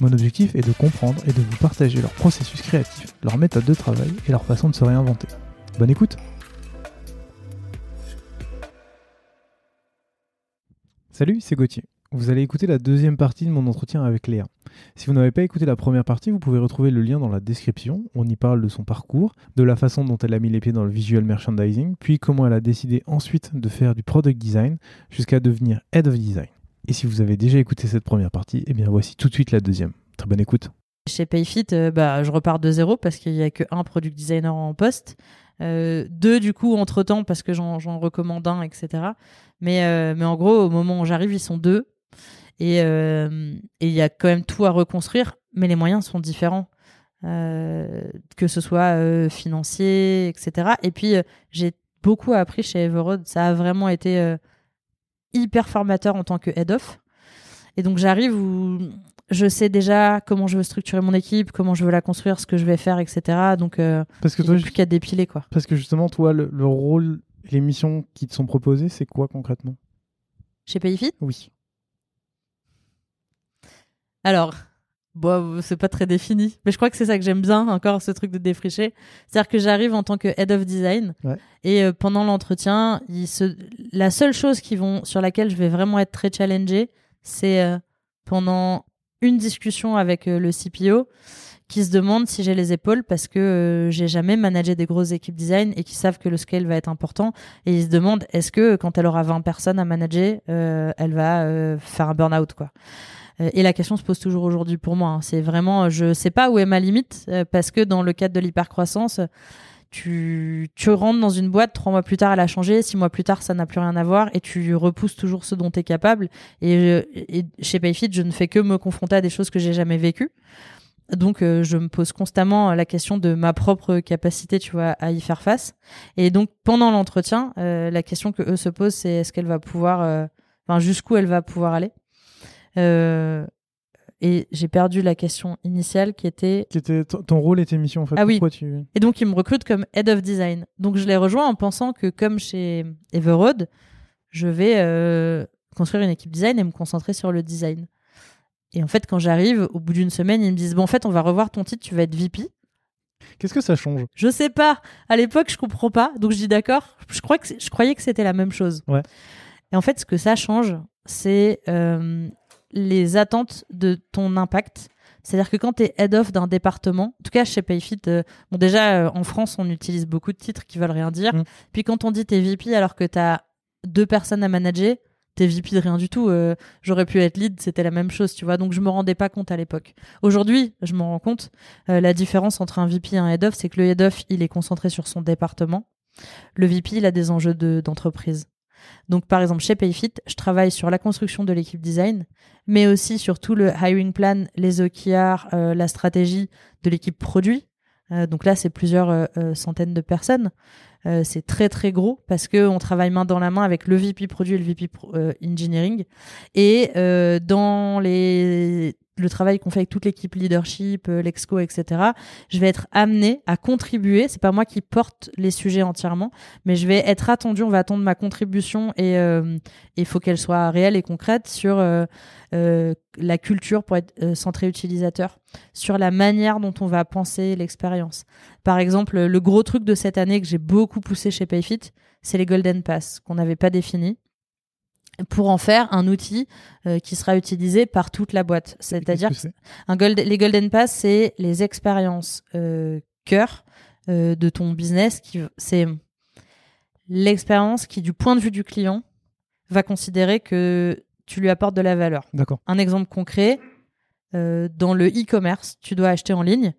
Mon objectif est de comprendre et de vous partager leur processus créatif, leur méthode de travail et leur façon de se réinventer. Bonne écoute Salut, c'est Gauthier. Vous allez écouter la deuxième partie de mon entretien avec Léa. Si vous n'avez pas écouté la première partie, vous pouvez retrouver le lien dans la description. On y parle de son parcours, de la façon dont elle a mis les pieds dans le visual merchandising, puis comment elle a décidé ensuite de faire du product design jusqu'à devenir head of design. Et si vous avez déjà écouté cette première partie, eh bien voici tout de suite la deuxième. Très bonne écoute. Chez Payfit, euh, bah, je repars de zéro parce qu'il n'y a qu'un product designer en poste. Euh, deux, du coup, entre-temps, parce que j'en recommande un, etc. Mais, euh, mais en gros, au moment où j'arrive, ils sont deux. Et il y a quand même tout à reconstruire, mais les moyens sont différents. que ce soit financier, etc. Et puis, j'ai beaucoup appris chez Everroad. Ça a vraiment été hyper formateur en tant que head of. Et donc j'arrive où je sais déjà comment je veux structurer mon équipe, comment je veux la construire, ce que je vais faire, etc. Donc euh, parce que toi, plus qu'à dépiler quoi. Parce que justement toi, le, rôle, les missions qui te sont proposées, c'est quoi concrètement? Chez Payfit? Oui. Alors, Bon, c'est pas très défini, mais je crois que c'est ça que j'aime bien encore ce truc de défricher. C'est-à-dire que j'arrive en tant que head of design et euh, pendant l'entretien, se... la seule chose qui vont sur laquelle je vais vraiment être très challengée, c'est euh, pendant une discussion avec euh, le CPO qui se demande si j'ai les épaules parce que j'ai jamais managé des grosses équipes design et qui savent que le scale va être important et ils se demandent est-ce que quand elle aura 20 personnes à manager, elle va faire un burn-out quoi. Euh, et la question se pose toujours aujourd'hui pour moi. Hein. C'est vraiment, je sais pas où est ma limite euh, parce que dans le cadre de l'hypercroissance, tu, tu rentres dans une boîte, trois mois plus tard, elle a changé, six mois plus tard, ça n'a plus rien à voir, et tu repousses toujours ce dont tu es capable. Et, chez Payfit, je ne fais que me confronter à des choses que j'ai jamais vécues. Donc, euh, je me pose constamment la question de ma propre capacité, tu vois, à y faire face. Et donc, pendant l'entretien, la question que eux se posent, c'est est-ce qu'elle va pouvoir, enfin, jusqu'où elle va pouvoir aller? Euh, et j'ai perdu la question initiale qui était. Qui était ton rôle et tes missions en fait. Ah oui. Tu... Et donc il me recrute comme head of design. Donc je l'ai rejoint en pensant que comme chez Everroad, je vais euh, construire une équipe design et me concentrer sur le design. Et en fait, quand j'arrive, au bout d'une semaine, ils me disent bon, en fait, on va revoir ton titre, tu vas être VP. Qu'est-ce que ça change? Je sais pas. À l'époque, je comprends pas. Donc je dis d'accord. Je crois que je croyais que c'était la même chose. Ouais. Et en fait, ce que ça change, c'est euh, les attentes de ton impact. C'est-à-dire que quand tu es head of d'un département, en tout cas chez Payfit, euh, bon déjà euh, en France on utilise beaucoup de titres qui veulent rien dire. Mm. Puis quand on dit t'es VP alors que tu as deux personnes à manager, t'es VP de rien du tout. Euh, j'aurais pu être lead, c'était la même chose, tu vois. Donc je me rendais pas compte à l'époque. Aujourd'hui, je me rends compte. la différence entre un VP et un head of, c'est que le head of il est concentré sur son département. Le VP il a des enjeux d'entreprise. Donc, par exemple, chez Payfit, je travaille sur la construction de l'équipe design, mais aussi sur tout le hiring plan, les OKR, euh, la stratégie de l'équipe produit. Euh, donc là, c'est plusieurs euh, centaines de personnes. c'est très très gros parce que on travaille main dans la main avec le VP produit et le VP engineering. Et dans les le travail qu'on fait avec toute l'équipe leadership, euh, l'exco, etc. Je vais être amené à contribuer. C'est pas moi qui porte les sujets entièrement, mais je vais être attendu. On va attendre ma contribution et euh, il faut qu'elle soit réelle et concrète sur euh, la culture pour être centré utilisateur, sur la manière dont on va penser l'expérience. Par exemple, le gros truc de cette année que j'ai beaucoup poussé chez Payfit, c'est les Golden Pass qu'on n'avait pas définis pour en faire un outil euh, qui sera utilisé par toute la boîte. C'est-à-dire un gold, les Golden Pass, c'est les expériences euh, cœur euh, de ton business. Qui, c'est l'expérience qui, du point de vue du client, va considérer que tu lui apportes de la valeur. D'accord. Un exemple concret, dans le e-commerce, tu dois acheter en ligne.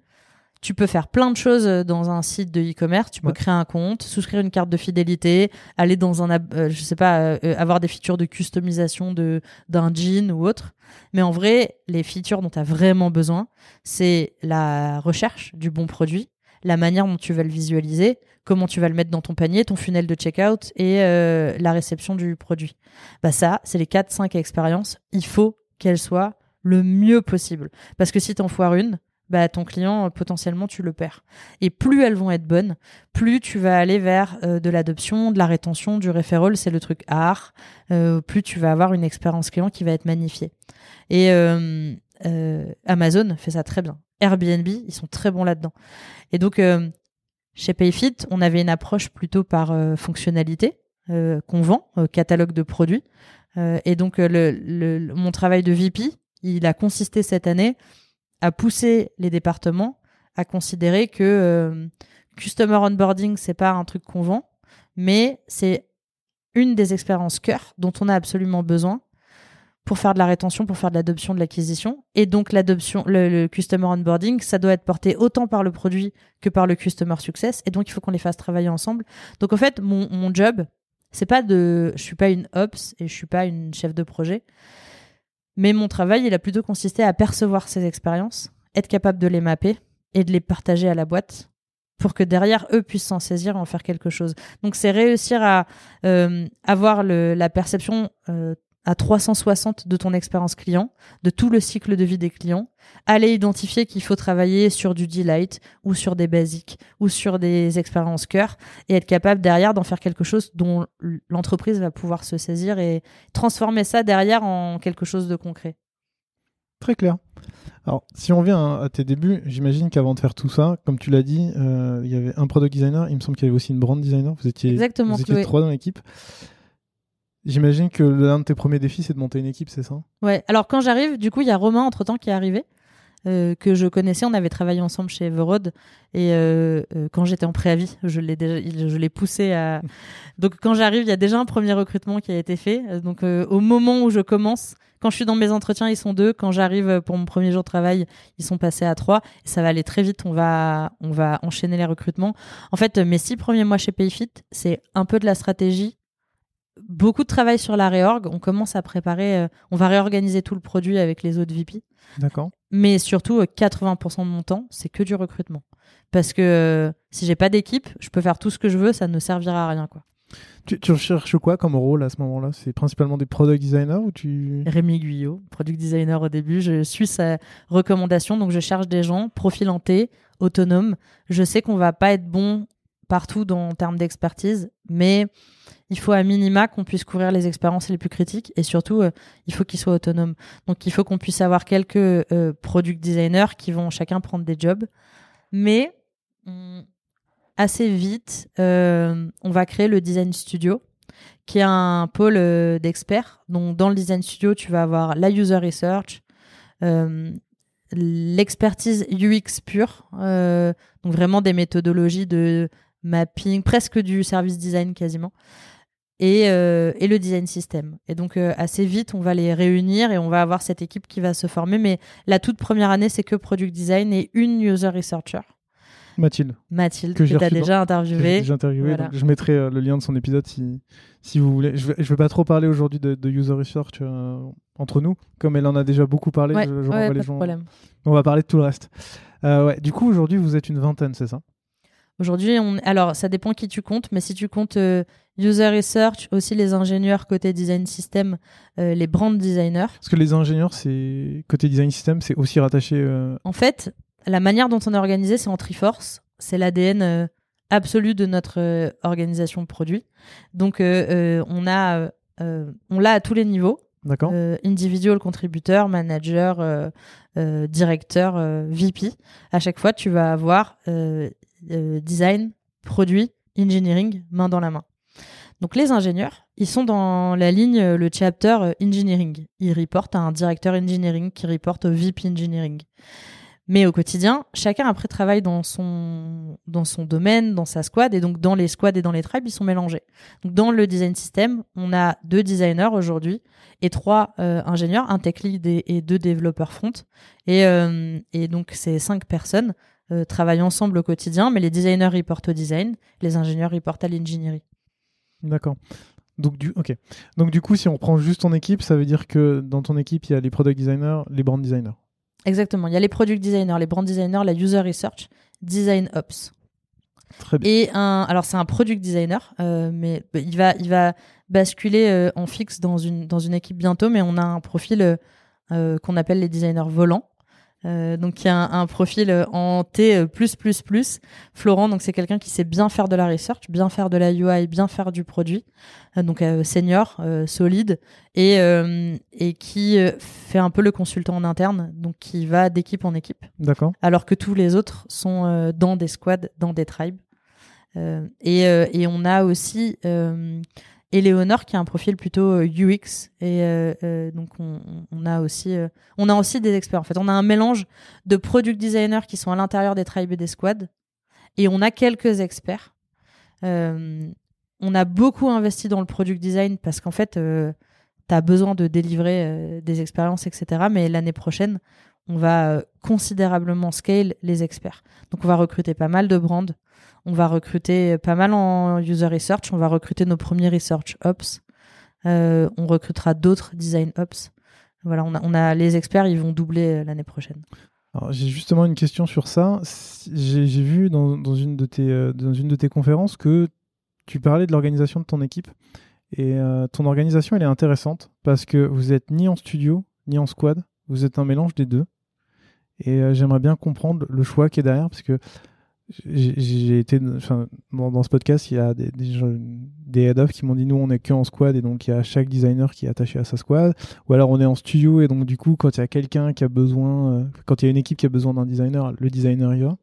Tu peux faire plein de choses dans un site de e-commerce. Tu peux Ouais. créer un compte, souscrire une carte de fidélité, aller dans un, euh, je sais pas, euh, euh, avoir des features de customisation de d'un jean ou autre. Mais en vrai, les features dont tu as vraiment besoin, c'est la recherche du bon produit, la manière dont tu vas le visualiser, comment tu vas le mettre dans ton panier, ton funnel de checkout et euh, la réception du produit. Bah ça, c'est les 4-5 expériences. Il faut qu'elles soient le mieux possible. Parce que si t'en foires une, bah ton client, euh, potentiellement, tu le perds. Et plus elles vont être bonnes, plus tu vas aller vers euh, de l'adoption, de la rétention, du referral, c'est le truc art, euh, plus tu vas avoir une expérience client qui va être magnifiée. Et Amazon fait ça très bien. Airbnb, ils sont très bons là-dedans. Et donc, chez Payfit, on avait une approche plutôt par fonctionnalité qu'on vend, catalogue de produits. Et donc, le- mon travail de VP, il a consisté cette année à pousser les départements à considérer que euh, customer onboarding, c'est pas un truc qu'on vend, mais c'est une des expériences cœur dont on a absolument besoin pour faire de la rétention, pour faire de l'adoption, de l'acquisition. Et donc l'adoption, le, le customer onboarding, ça doit être porté autant par le produit que par le customer success. Et donc il faut qu'on les fasse travailler ensemble. Donc en fait, mon, mon job, c'est pas de, je suis pas une ops et je suis pas une chef de projet. Mais mon travail, il a plutôt consisté à percevoir ces expériences, être capable de les mapper et de les partager à la boîte pour que derrière eux puissent s'en saisir et en faire quelque chose. Donc c'est réussir à euh, avoir la perception euh, à 360 de ton expérience client, de tout le cycle de vie des clients, aller identifier qu'il faut travailler sur du delight ou sur des basiques ou sur des expériences cœur et être capable derrière d'en faire quelque chose dont l'entreprise va pouvoir se saisir et transformer ça derrière en quelque chose de concret. Très clair. Alors, si on revient à, tes débuts, j'imagine qu'avant de faire tout ça, comme tu l'as dit, euh, il y avait un product designer, il me semble qu'il y avait aussi une brand designer. Vous étiez, Exactement, vous étiez trois dans l'équipe. J'imagine que l'un de tes premiers défis, c'est de monter une équipe, c'est ça? Ouais. Alors quand j'arrive, du coup, il y a Romain entre temps qui est arrivé. euh, que je connaissais, on avait travaillé ensemble chez Everode et euh, euh, quand j'étais en préavis, je l'ai déjà, je l'ai poussé à. Donc quand j'arrive, il y a déjà un premier recrutement qui a été fait. Donc au moment où je commence, quand je suis dans mes entretiens, ils sont deux. Quand j'arrive pour mon premier jour de travail, ils sont passés à trois. Et ça va aller très vite. On va, on va enchaîner les recrutements. En fait, mes six premiers mois chez Payfit, c'est un peu de la stratégie, beaucoup de travail sur la réorg. On commence à préparer, euh, on va réorganiser tout le produit avec les autres VP. D'accord. Mais surtout, euh, 80% de mon temps, c'est que du recrutement. Parce que euh, si j'ai pas d'équipe, je peux faire tout ce que je veux, ça ne servira à rien, quoi. Tu, tu recherches quoi comme rôle à ce moment-là? C'est principalement des product designers ou tu... Rémi Guyot, product designer au début, je suis sa recommandation, donc je cherche des gens profilantés, autonomes. Je sais qu'on va pas être bon partout dans, en termes d'expertise, mais il faut à minima qu'on puisse couvrir les expériences les plus critiques et surtout, euh, il faut qu'ils soient autonomes. Donc il faut qu'on puisse avoir quelques euh, product designers qui vont chacun prendre des jobs, mais hum, assez vite, euh, on va créer le design studio qui est un pôle d'experts. Donc, dans le design studio, tu vas avoir la user research, l'expertise UX pure, donc vraiment des méthodologies de mapping, presque du service design quasiment, et, euh, et le design system. Et donc, euh, assez vite, on va les réunir et on va avoir cette équipe qui va se former. Mais la toute première année, c'est que product design et une user researcher. Mathilde, Mathilde, Que tu as déjà interviewé. j'ai interviewé. Voilà. donc je mettrai euh, le lien de son épisode si, si vous voulez. Je vais, je vais pas trop parler aujourd'hui de, de user research entre nous, comme elle en a déjà beaucoup parlé. Ouais, je, je ouais, renvoie pas les de gens. problème. On va parler de tout le reste. Ouais. Du coup, aujourd'hui, vous êtes une vingtaine, c'est ça? Aujourd'hui, on... alors ça dépend qui tu comptes, mais si tu comptes euh, user research, aussi les ingénieurs côté design system, euh, les brand designers. Parce que les ingénieurs, c'est côté design system, c'est aussi rattaché. euh, En fait, la manière dont on est organisé, c'est en Triforce. C'est l'ADN euh, absolu de notre organisation produit. Donc, on a, on l'a à tous les niveaux. D'accord. Individual contributeur, manager, directeur, VP. À chaque fois, tu vas avoir design, produit, engineering, main dans la main. Donc les ingénieurs, ils sont dans la ligne, euh, le chapter euh, engineering. Ils reportent à un directeur engineering qui reporte au VP engineering. Mais au quotidien, chacun après travaille dans son dans son domaine, dans sa squad, et donc dans les squads et dans les tribes, ils sont mélangés. Dans le design system, on a deux designers aujourd'hui et trois euh, ingénieurs, un tech lead et, deux développeurs front. Et, et donc ces cinq personnes travaillent ensemble au quotidien, mais les designers reportent au design, les ingénieurs reportent à l'ingénierie. D'accord. Donc du, ok. Donc du coup, si on prend juste ton équipe, ça veut dire que dans ton équipe, il y a les product designers, les brand designers. Exactement. Il y a les product designers, les brand designers, la user research, design ops. Très bien. Et un, alors c'est un product designer, euh, mais il va, il va basculer euh, en fixe dans une dans une équipe bientôt, mais on a un profil euh, qu'on appelle les designers volants. Euh, donc il y a un, profil euh, en T euh, plus plus plus. Florent, donc c'est quelqu'un qui sait bien faire de la research, bien faire de la UI, bien faire du produit. donc senior, solide et et qui fait un peu le consultant en interne, donc qui va d'équipe en équipe. D'accord. Alors que tous les autres sont dans des squads, dans des tribes. et et on a aussi et Léonore qui a un profil plutôt UX euh, et euh, euh, donc on, a aussi on a aussi des experts. En fait on a un mélange de product designers qui sont à l'intérieur des tribes et des squads et on a quelques experts. On a beaucoup investi dans le product design parce qu'en fait tu as besoin de délivrer des expériences etc mais l'année prochaine on va considérablement scale les experts. Donc on va recruter pas mal de brands on va recruter pas mal en user research. On va recruter nos premiers research ops. Euh, on recrutera d'autres design ops. Voilà, on a, les experts, ils vont doubler euh, l'année prochaine. J'ai justement une question sur ça. J'ai vu dans, une de tes, euh, dans une de tes conférences que tu parlais de l'organisation de ton équipe. Et ton organisation, elle est intéressante parce que vous êtes ni en studio, ni en squad. Vous êtes un mélange des deux. Et j'aimerais bien comprendre le choix qui est derrière parce que j'ai été dans, ce podcast il y a des, des, head-off qui m'ont dit nous on est que en squad et donc il y a chaque designer qui est attaché à sa squad. Ou alors on est en studio et donc du coup quand il y a quelqu'un qui a besoin euh, quand il y a une équipe qui a besoin d'un designer le designer y va.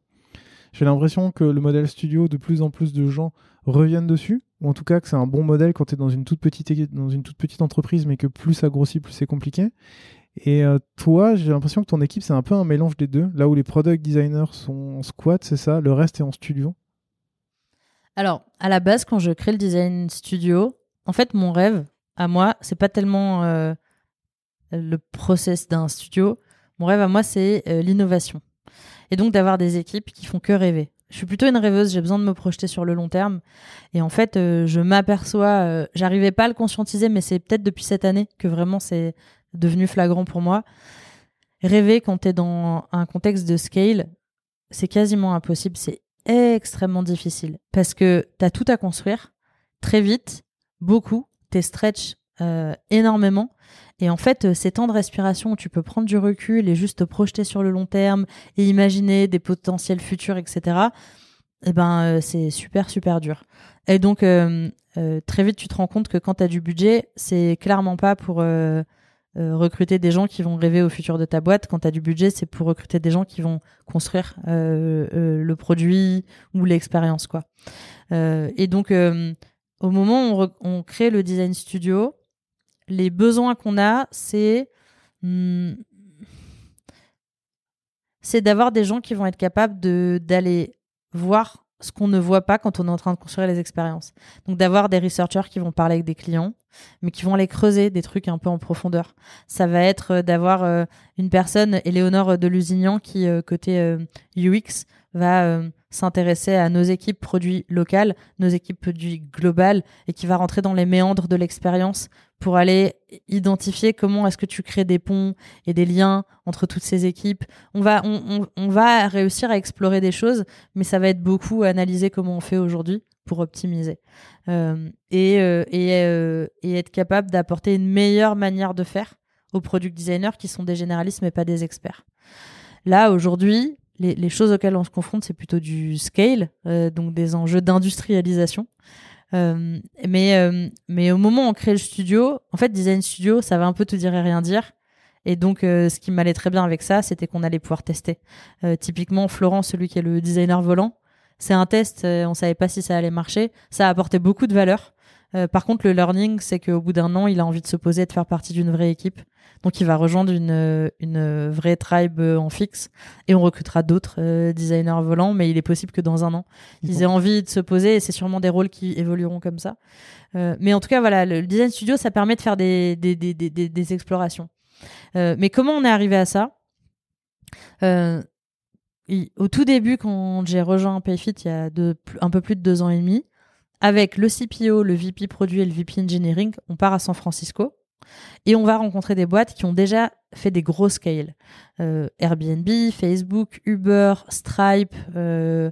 J'ai l'impression que le modèle studio de plus en plus de gens reviennent dessus ou en tout cas que c'est un bon modèle quand tu es dans une toute petite dans une toute petite entreprise mais que plus ça grossit plus c'est compliqué et euh, toi, j'ai l'impression que ton équipe, c'est un peu un mélange des deux. Là où les product designers sont en squat, c'est ça, le reste est en studio? Alors, à la base, quand je crée le design studio, en fait, mon rêve, à moi, c'est pas tellement euh, le process d'un studio. Mon rêve à moi, c'est euh, l'innovation. Et donc d'avoir des équipes qui font que rêver. Je suis plutôt une rêveuse, j'ai besoin de me projeter sur le long terme. Et en fait, je m'aperçois, j'arrivais pas à le conscientiser, mais c'est peut-être depuis cette année que vraiment c'est devenu flagrant pour moi. Rêver quand tu es dans un contexte de scale, c'est quasiment impossible, c'est extrêmement difficile parce que tu as tout à construire très vite, beaucoup, tu stretch euh, énormément. Et en fait, euh, ces temps de respiration où tu peux prendre du recul et juste te projeter sur le long terme et imaginer des potentiels futurs, etc., eh ben, euh, c'est super, super dur. Et donc, très vite, tu te rends compte que quand tu as du budget, c'est clairement pas pour euh, recruter des gens qui vont rêver au futur de ta boîte. Quand tu as du budget, c'est pour recruter des gens qui vont construire euh, euh, le produit ou l'expérience. quoi. et donc, au moment où on, crée le design studio, les besoins qu'on a, c'est hmm, d'avoir des gens qui vont être capables d'aller voir ce qu'on ne voit pas quand on est en train de construire les expériences. Donc d'avoir des researchers qui vont parler avec des clients, mais qui vont aller creuser des trucs un peu en profondeur. Ça va être euh, d'avoir euh, une personne, Éléonore de Lusignan, qui euh, côté UX va s'intéresser à nos équipes produits locales, nos équipes produits globales, et qui va rentrer dans les méandres de l'expérience pour aller identifier comment est-ce que tu crées des ponts et des liens entre toutes ces équipes. On va, on, on, va réussir à explorer des choses, mais ça va être beaucoup analyser comment on fait aujourd'hui pour optimiser euh, et, euh, euh, et, être capable d'apporter une meilleure manière de faire aux product designers qui sont des généralistes mais pas des experts. Là, aujourd'hui, les, choses auxquelles on se confronte, c'est plutôt du scale, donc des enjeux d'industrialisation. Mais, mais au moment où on crée le studio, en fait, design studio, ça va un peu tout dire et rien dire. Et donc, ce qui m'allait très bien avec ça, c'était qu'on allait pouvoir tester. typiquement, Florent, celui qui est le designer volant, c'est un test. on savait pas si ça allait marcher. Ça a apporté beaucoup de valeur. Euh, par contre, le learning, c'est qu'au bout d'un an, il a envie de se poser et de faire partie d'une vraie équipe. Donc, il va rejoindre une, une vraie tribe en fixe et on recrutera d'autres euh, designers volants. Mais il est possible que dans un an, ils aient envie de se poser et c'est sûrement des rôles qui évolueront comme ça. Euh, mais en tout cas, voilà, le design studio, ça permet de faire des, des, des, des, des explorations. Euh, mais comment on est arrivé à ça? Euh, Au tout début, quand j'ai rejoint Payfit il y a un peu plus de deux ans et demi, avec le CPO, le VP produit et le VP engineering, on part à San Francisco et on va rencontrer des boîtes qui ont déjà fait des gros scales. Euh, Airbnb, Facebook, Uber, Stripe, euh,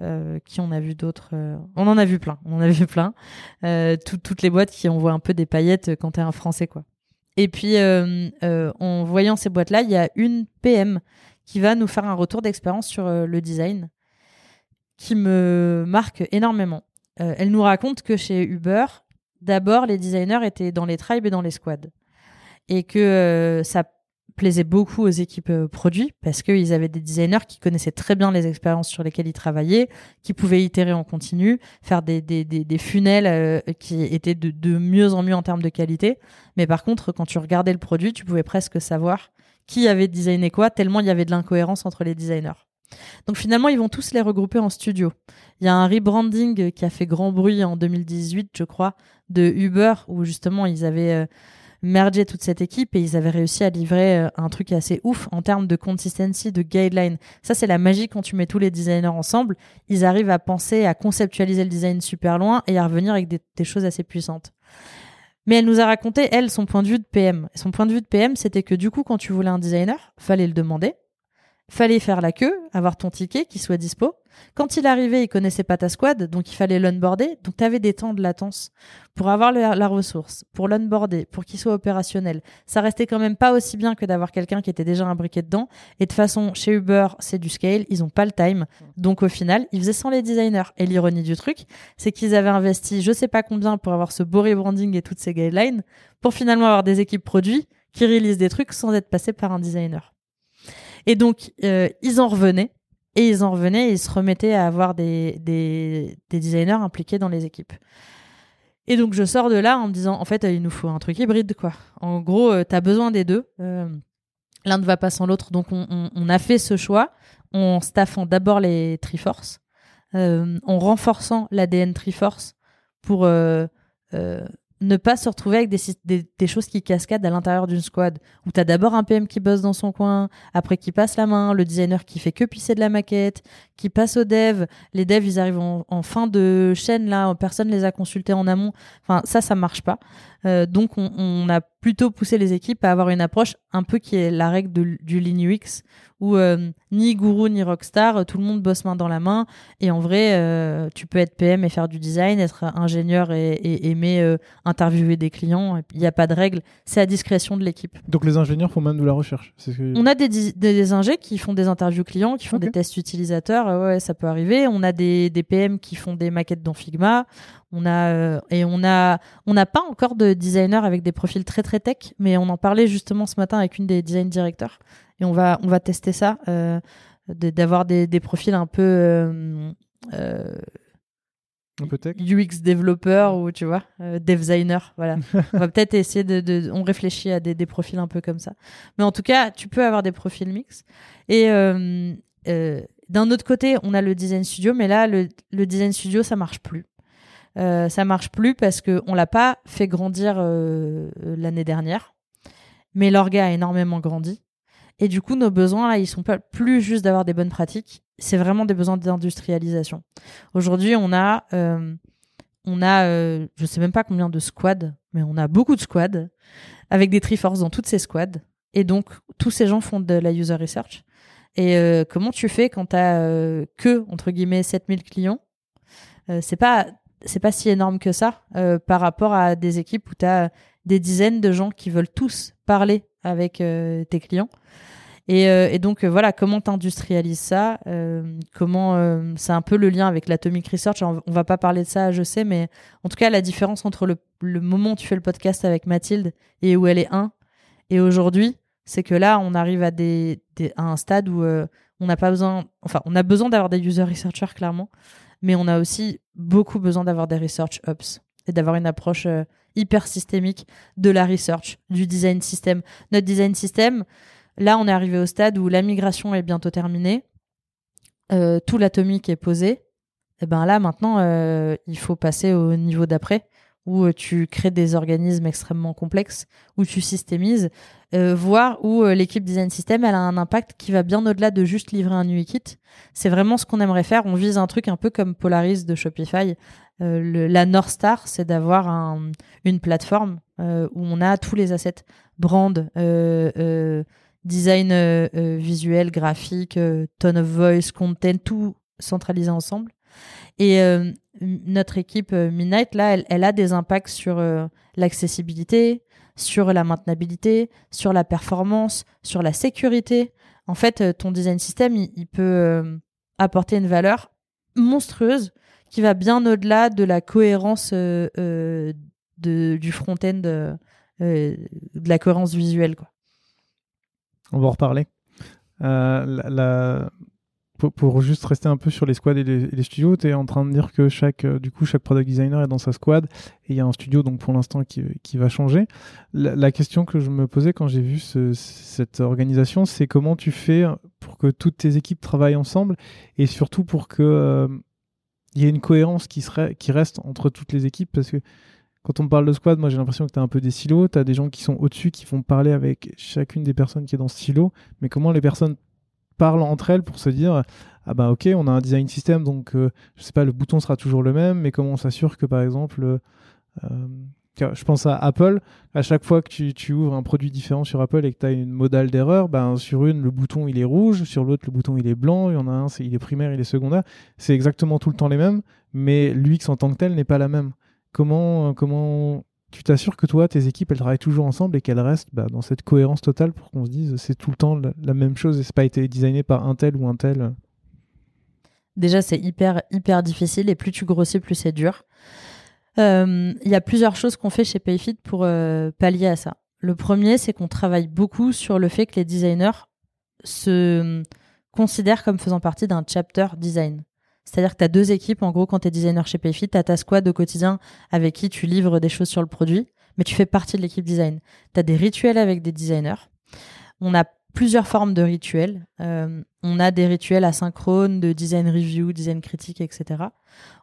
euh, qui on a vu d'autres On en a vu plein. On en a vu plein. Toutes les boîtes qui envoient un peu des paillettes quand t'es un Français, quoi. Et puis, en voyant ces boîtes-là, il y a une PM qui va nous faire un retour d'expérience sur le design qui me marque énormément. elle nous raconte que chez Uber, d'abord, les designers étaient dans les tribes et dans les squads. Et que ça plaisait beaucoup aux équipes euh, produits parce qu'ils avaient des designers qui connaissaient très bien les expériences sur lesquelles ils travaillaient, qui pouvaient itérer en continu, faire des, funnels euh, qui étaient de, mieux en mieux en termes de qualité. Mais par contre, quand tu regardais le produit, tu pouvais presque savoir qui avait designé quoi, tellement il y avait de l'incohérence entre les designers. Donc finalement, ils vont tous les regrouper en studio. Il y a un rebranding qui a fait grand bruit en 2018, je crois, de Uber, où justement ils avaient... Euh, merger toute cette équipe et ils avaient réussi à livrer euh, un truc assez ouf en termes de consistency, de guideline. Ça, c'est la magie quand tu mets tous les designers ensemble. Ils arrivent à penser, à conceptualiser le design super loin et à revenir avec des, des choses assez puissantes. Mais elle nous a raconté, elle, son point de vue de PM. Son point de vue de PM, c'était que du coup, quand tu voulais un designer, fallait le demander fallait faire la queue, avoir ton ticket qui soit dispo. Quand il arrivait, il connaissait pas ta squad, donc il fallait l'onboarder. Donc tu avais des temps de latence pour avoir la ressource, pour l'onboarder, pour qu'il soit opérationnel. Ça restait quand même pas aussi bien que d'avoir quelqu'un qui était déjà imbriqué dedans. Et de façon, chez Uber, c'est du scale, ils ont pas le time. Donc au final, ils faisaient sans les designers. Et l'ironie du truc, c'est qu'ils avaient investi je sais pas combien pour avoir ce beau rebranding et toutes ces guidelines, pour finalement avoir des équipes produits qui réalisent des trucs sans être passés par un designer. Et donc, euh, ils en revenaient. Et ils en revenaient et ils se remettaient à avoir des, des, des designers impliqués dans les équipes. Et donc, je sors de là en me disant, en fait, il nous faut un truc hybride, quoi. En gros, euh, tu as besoin des deux. Euh, L'un ne va pas sans l'autre. Donc, on, on, on, a fait ce choix en staffant d'abord les Triforce, euh, en renforçant l'ADN Triforce pour euh, euh, ne pas se retrouver avec des, choses qui cascadent à l'intérieur d'une squad où tu as d'abord un PM qui bosse dans son coin, après qui passe la main, le designer qui fait que pisser de la maquette, qui passe aux devs, les devs ils arrivent en, fin de chaîne là, personne les a consultés en amont. Enfin ça ça marche pas. Euh, donc on, on, a plutôt poussé les équipes à avoir une approche un peu qui est la règle de, du Lean UX où euh, ni gourou ni rockstar, tout le monde bosse main dans la main. Et en vrai, euh, tu peux être PM et faire du design, être ingénieur et, et aimer euh, interviewer des clients. Il n'y a pas de règle, c'est à discrétion de l'équipe. Donc les ingénieurs font même de la recherche. On a des, des, des ingés qui font des interviews clients, qui font des tests utilisateurs. Ouais, ça peut arriver. On a des, des PM qui font des maquettes dans Figma. On a et on a on n'a pas encore de designers avec des profils très très tech, mais on en parlait justement ce matin avec une des design directeurs. Et on va on va tester ça euh, d'avoir des, des, profils un peu euh, euh, un peu tech. UX développeur ou tu vois euh, dev designer voilà. On va peut-être essayer de, de, on réfléchit à des, des profils un peu comme ça. Mais en tout cas tu peux avoir des profils mix. Et euh, euh, d'un autre côté on a le design studio mais là le, le design studio ça marche plus euh, ça marche plus parce que on l'a pas fait grandir euh, l'année dernière mais l'orga a énormément grandi et du coup, nos besoins, là, ils sont plus juste d'avoir des bonnes pratiques, c'est vraiment des besoins d'industrialisation. Aujourd'hui, on a, euh, on a, euh, je sais même pas combien de squads, mais on a beaucoup de squads, avec des Triforce dans toutes ces squads. Et donc, tous ces gens font de la user research. Et euh, comment tu fais quand tu as que, entre guillemets, 7000 clients? C'est pas c'est pas si énorme que ça euh, par rapport à des équipes où tu as des dizaines de gens qui veulent tous parler avec tes clients. Et, euh, donc euh, voilà, comment t'industrialises ça euh, Comment c'est un peu le lien avec l'atomic research. On, va pas parler de ça, je sais, mais en tout cas la différence entre le, moment où tu fais le podcast avec Mathilde et où elle est un et aujourd'hui, c'est que là on arrive à un stade où on n'a pas on a besoin d'avoir des user researchers clairement, mais on a aussi beaucoup besoin d'avoir des research ops. et d'avoir une approche euh, hyper systémique de la research, du design system. Notre design system, là, on est arrivé au stade où la migration est bientôt terminée, euh, tout l'atomique est posé. Et ben là, maintenant, euh, il faut passer au niveau d'après, où euh, tu crées des organismes extrêmement complexes, où tu systémises, euh, voire où euh, l'équipe design system a un impact qui va bien au-delà de juste livrer un UI kit. C'est vraiment ce qu'on aimerait faire. On vise un truc un peu comme Polaris de Shopify. La North Star, c'est d'avoir un- une plateforme où on a tous les assets, brand, design visuel, graphique, tone of voice, content, tout centralisé ensemble. Et notre équipe euh, Midnight, là, elle, a des impacts sur euh, l'accessibilité, sur la maintenabilité, sur la performance, sur la sécurité. En fait, euh, ton design system, il, peut apporter une valeur monstrueuse qui va bien au-delà de la cohérence du front-end, de la cohérence visuelle. Quoi. On va en reparler. La- Pour, juste rester un peu sur les squads et les, studios, tu es en train de dire que chaque, euh, du coup, chaque product designer est dans sa squad et il y a un studio donc pour l'instant qui, qui va changer. La, question que je me posais quand j'ai vu ce- cette organisation, c'est comment tu fais pour que toutes tes équipes travaillent ensemble et surtout pour que euh, il y ait une cohérence qui, serait, qui reste entre toutes les équipes? Parce que quand on parle de squad, moi j'ai l'impression que tu as un peu des silos, tu as des gens qui sont au-dessus qui vont parler avec chacune des personnes qui est dans ce silo, mais comment les personnes parlent entre elles pour se dire ah bah ok on a un design system donc euh, je sais pas le bouton sera toujours le même mais comment on s'assure que par exemple euh, euh, je pense à Apple. À chaque fois que tu, ouvres un produit différent sur Apple et que tu as une modale d'erreur ben sur une le bouton il est rouge sur l'autre le bouton il est blanc il y en a un c'est il est primaire il est secondaire. C'est exactement tout le temps les mêmes mais l'UX en tant que tel n'est pas la même. Comment comment tu t'assures que toi, tes équipes, elles travaillent toujours ensemble et qu'elles restent bah, dans cette cohérence totale pour qu'on se dise c'est tout le temps la, même chose et c'est pas été designé par un tel ou un tel. Déjà, c'est hyper, hyper difficile et plus tu grossis, plus c'est dur. Euh, Il y a plusieurs choses qu'on fait chez Payfit pour euh, pallier à ça. Le premier, c'est qu'on travaille beaucoup sur le fait que les designers se considèrent comme faisant partie d'un chapter design. C'est-à-dire que tu as deux équipes, en gros, quand tu es designer chez Payfit, tu as ta squad au quotidien avec qui tu livres des choses sur le produit, mais tu fais partie de l'équipe design. Tu as des rituels avec des designers. On a plusieurs formes de rituels. Euh, on a des rituels asynchrones de design review, design critique, etc.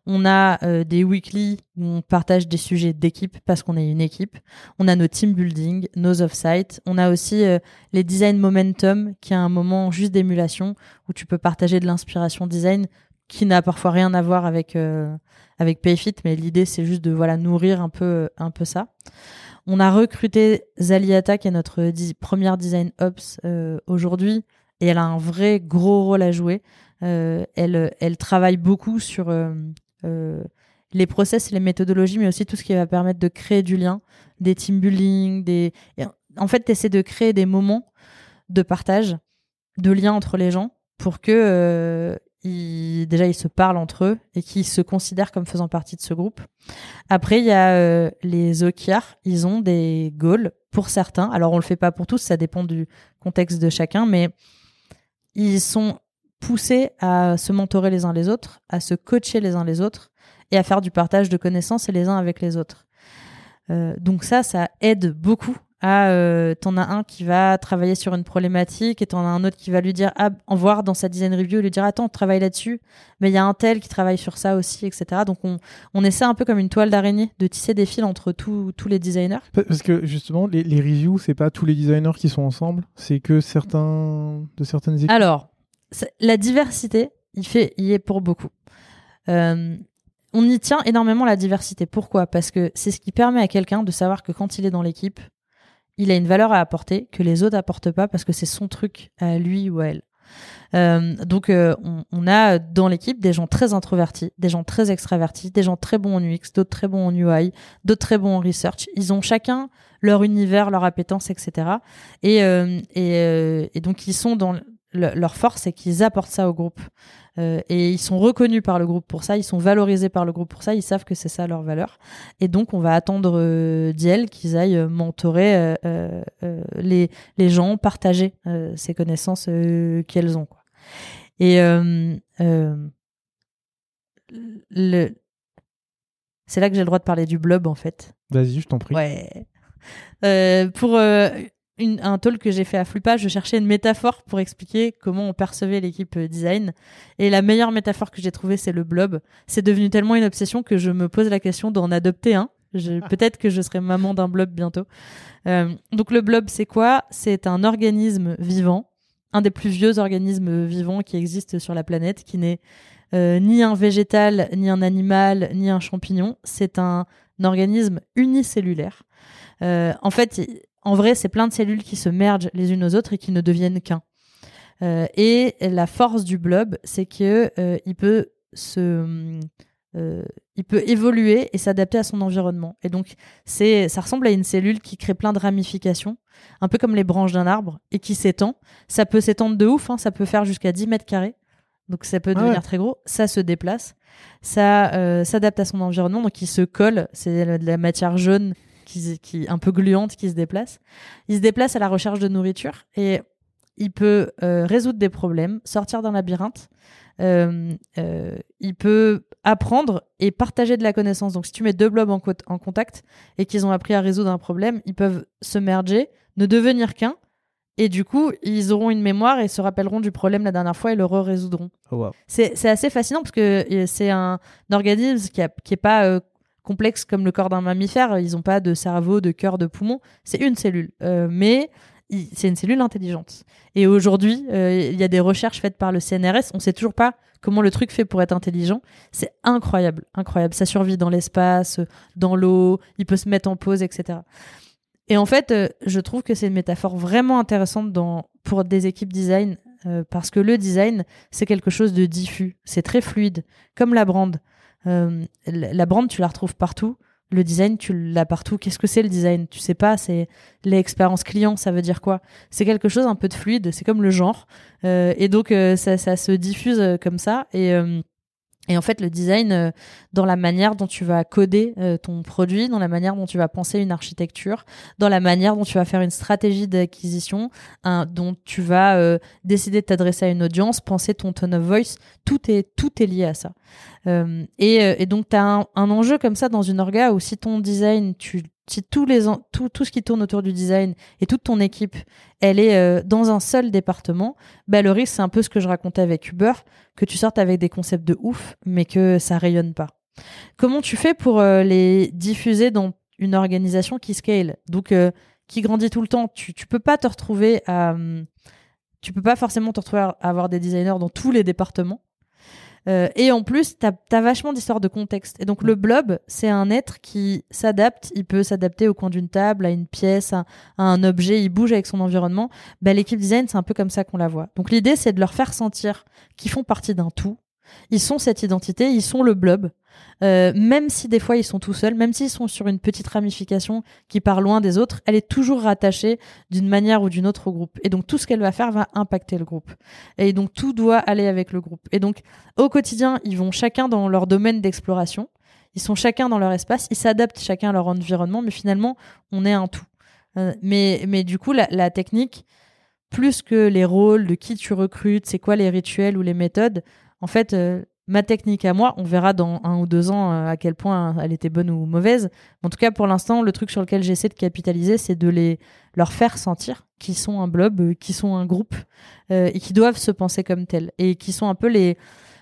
On a euh, des weekly où on partage des sujets d'équipe parce qu'on est une équipe. On a nos team building, nos off-site. On a aussi euh, les design momentum qui est un moment juste d'émulation où tu peux partager de l'inspiration design qui n'a parfois rien à voir avec euh, avec Payfit, mais l'idée c'est juste de voilà nourrir un peu un peu ça. On a recruté Zaliata, qui est notre première design ops euh, aujourd'hui, et elle a un vrai gros rôle à jouer. Euh, elle, elle travaille beaucoup sur euh, euh, les process et les méthodologies, mais aussi tout ce qui va permettre de créer du lien, des team building, des. en fait, tu essaies de créer des moments de partage, de lien entre les gens, pour que euh, déjà ils se parlent entre eux et qu'ils se considèrent comme faisant partie de ce groupe. Après, il y a euh, les OKR. Ils ont des goals pour certains. Alors, on le fait pas pour tous, ça dépend du contexte de chacun, mais ils sont poussés à se mentorer les uns les autres, à se coacher les uns les autres et à faire du partage de connaissances les uns avec les autres. Euh, donc ça, ça aide beaucoup à euh, t'en as un qui va travailler sur une problématique et t'en as un autre qui va lui dire ah en voir dans sa design review lui dire attends on travaille là-dessus. Mais il y a un tel qui travaille sur ça aussi etc donc on, on essaie un peu comme une toile d'araignée de tisser des fils entre tous tous les designers. Parce que justement, les, les reviews, c'est pas tous les designers qui sont ensemble, c'est que certains de certaines équipes. alors la diversité il fait y est pour beaucoup. Euh, on y tient énormément la diversité. Pourquoi? Parce que c'est ce qui permet à quelqu'un de savoir que quand il est dans l'équipe il a une valeur à apporter que les autres apportent pas parce que c'est son truc à lui ou à elle. Euh, donc euh, on, a dans l'équipe des gens très introvertis, des gens très extravertis, des gens très bons en UX, d'autres très bons en UI, d'autres très bons en research. Ils ont chacun leur univers, leur appétence, etc. Et, euh, et, et donc ils sont dans le- leur force, c'est qu'ils apportent ça au groupe. Euh, et ils sont reconnus par le groupe pour ça, ils sont valorisés par le groupe pour ça, ils savent que c'est ça leur valeur. Et donc, on va attendre euh, d'elles qu'ils aillent mentorer euh, euh, les, les gens, partager ces connaissances qu'elles ont. Quoi. Et le, C'est là que j'ai le droit de parler du blob en fait. Vas-y, je t'en prie. Ouais. Pour une- un talk que j'ai fait à Flupa, je cherchais une métaphore pour expliquer comment on percevait l'équipe euh, design. Et la meilleure métaphore que j'ai trouvée, c'est le blob. C'est devenu tellement une obsession que je me pose la question d'en adopter un. Je- Peut-être que je serai maman d'un blob bientôt. Euh, donc le blob, c'est quoi? C'est un organisme vivant, un des plus vieux organismes vivants qui existent sur la planète, qui n'est euh, ni un végétal, ni un animal, ni un champignon. C'est un organisme unicellulaire. Euh, en fait, en vrai, c'est plein de cellules qui se mergent les unes aux autres et qui ne deviennent qu'un. Euh, et la force du blob, c'est que euh, il peut se euh, il peut évoluer et s'adapter à son environnement. Et donc, c'est, ça ressemble à une cellule qui crée plein de ramifications, un peu comme les branches d'un arbre, et qui s'étend. Ça peut s'étendre de ouf, hein, ça peut faire jusqu'à 10 mètres carrés. Donc, ça peut Ah devenir ouais. très gros. Ça se déplace. Ça euh, s'adapte à son environnement, donc il se colle. C'est de la matière jaune qui, qui un peu gluante qui se déplace. Il se déplace à la recherche de nourriture et il peut euh, résoudre des problèmes, sortir d'un labyrinthe. Euh, euh, il peut apprendre et partager de la connaissance. Donc, si tu mets deux blobs en, co- en contact et qu'ils ont appris à résoudre un problème, ils peuvent se merger, ne devenir qu'un. Et du coup, ils auront une mémoire et se rappelleront du problème la dernière fois et le résoudront. Oh, wow. C'est assez fascinant parce que c'est un, organisme qui, a, qui est pas euh, complexe comme le corps d'un mammifère. Ils n'ont pas de cerveau, de cœur, de poumon. C'est une cellule. Euh, mais c'est une cellule intelligente. Et aujourd'hui, euh, il y a des recherches faites par le CNRS. On sait toujours pas comment le truc fait pour être intelligent. C'est incroyable, incroyable. Ça survit dans l'espace, dans l'eau. Il peut se mettre en pause, etc. Et en fait, euh, je trouve que c'est une métaphore vraiment intéressante pour des équipes design parce que le design, c'est quelque chose de diffus, c'est très fluide, comme la brand. Euh, la brand, tu la retrouves partout. Le design, tu l'as partout. Qu'est-ce que c'est le design? Tu sais pas, c'est l'expérience client, ça veut dire quoi? C'est quelque chose un peu de fluide, c'est comme le genre. Euh, et donc, euh, ça, ça se diffuse euh, comme ça. Et, euh, et en fait, le design, euh, dans la manière dont tu vas coder euh, ton produit, dans la manière dont tu vas penser une architecture, dans la manière dont tu vas faire une stratégie d'acquisition, un- dont tu vas euh, décider de t'adresser à une audience, penser ton tone of voice, tout est, tout est lié à ça. Et, et donc, tu as un, un enjeu comme ça dans une orga où si ton design, tu, si tous les, tout, tout ce qui tourne autour du design et toute ton équipe, elle est euh, dans un seul département, bah, le risque, c'est un peu ce que je racontais avec Uber, que tu sortes avec des concepts de ouf, mais que ça rayonne pas. Comment tu fais pour euh, les diffuser dans une organisation qui scale, donc euh, qui grandit tout le temps Tu, tu peux pas te retrouver à, hum, tu peux pas forcément te retrouver à avoir des designers dans tous les départements. Euh, et en plus, tu as, vachement d'histoires de contexte. Et donc, le blob, c'est un être qui s'adapte. Il peut s'adapter au coin d'une table, à une pièce, à, à un objet. Il bouge avec son environnement. Bah, L'équipe design, c'est un peu comme ça qu'on la voit. Donc, l'idée, c'est de leur faire sentir qu'ils font partie d'un tout. Ils sont cette identité, ils sont le blob. Euh, même si des fois ils sont tout seuls, même s'ils sont sur une petite ramification qui part loin des autres, elle est toujours rattachée d'une manière ou d'une autre au groupe. Et donc tout ce qu'elle va faire va impacter le groupe. Et donc tout doit aller avec le groupe. Et donc au quotidien, ils vont chacun dans leur domaine d'exploration. Ils sont chacun dans leur espace, ils s'adaptent chacun à leur environnement, mais finalement, on est un tout. Euh, mais, mais du coup, la, la technique, plus que les rôles, de qui tu recrutes, c'est quoi les rituels ou les méthodes, en fait, euh, ma technique à moi, on verra dans un ou deux ans euh, à quel point elle était bonne ou mauvaise. En tout cas, pour l'instant, le truc sur lequel j'essaie de capitaliser, c'est de les leur faire sentir qu'ils sont un blob, euh, qu'ils sont un groupe et qui doivent se penser comme tels et qui sont un peu les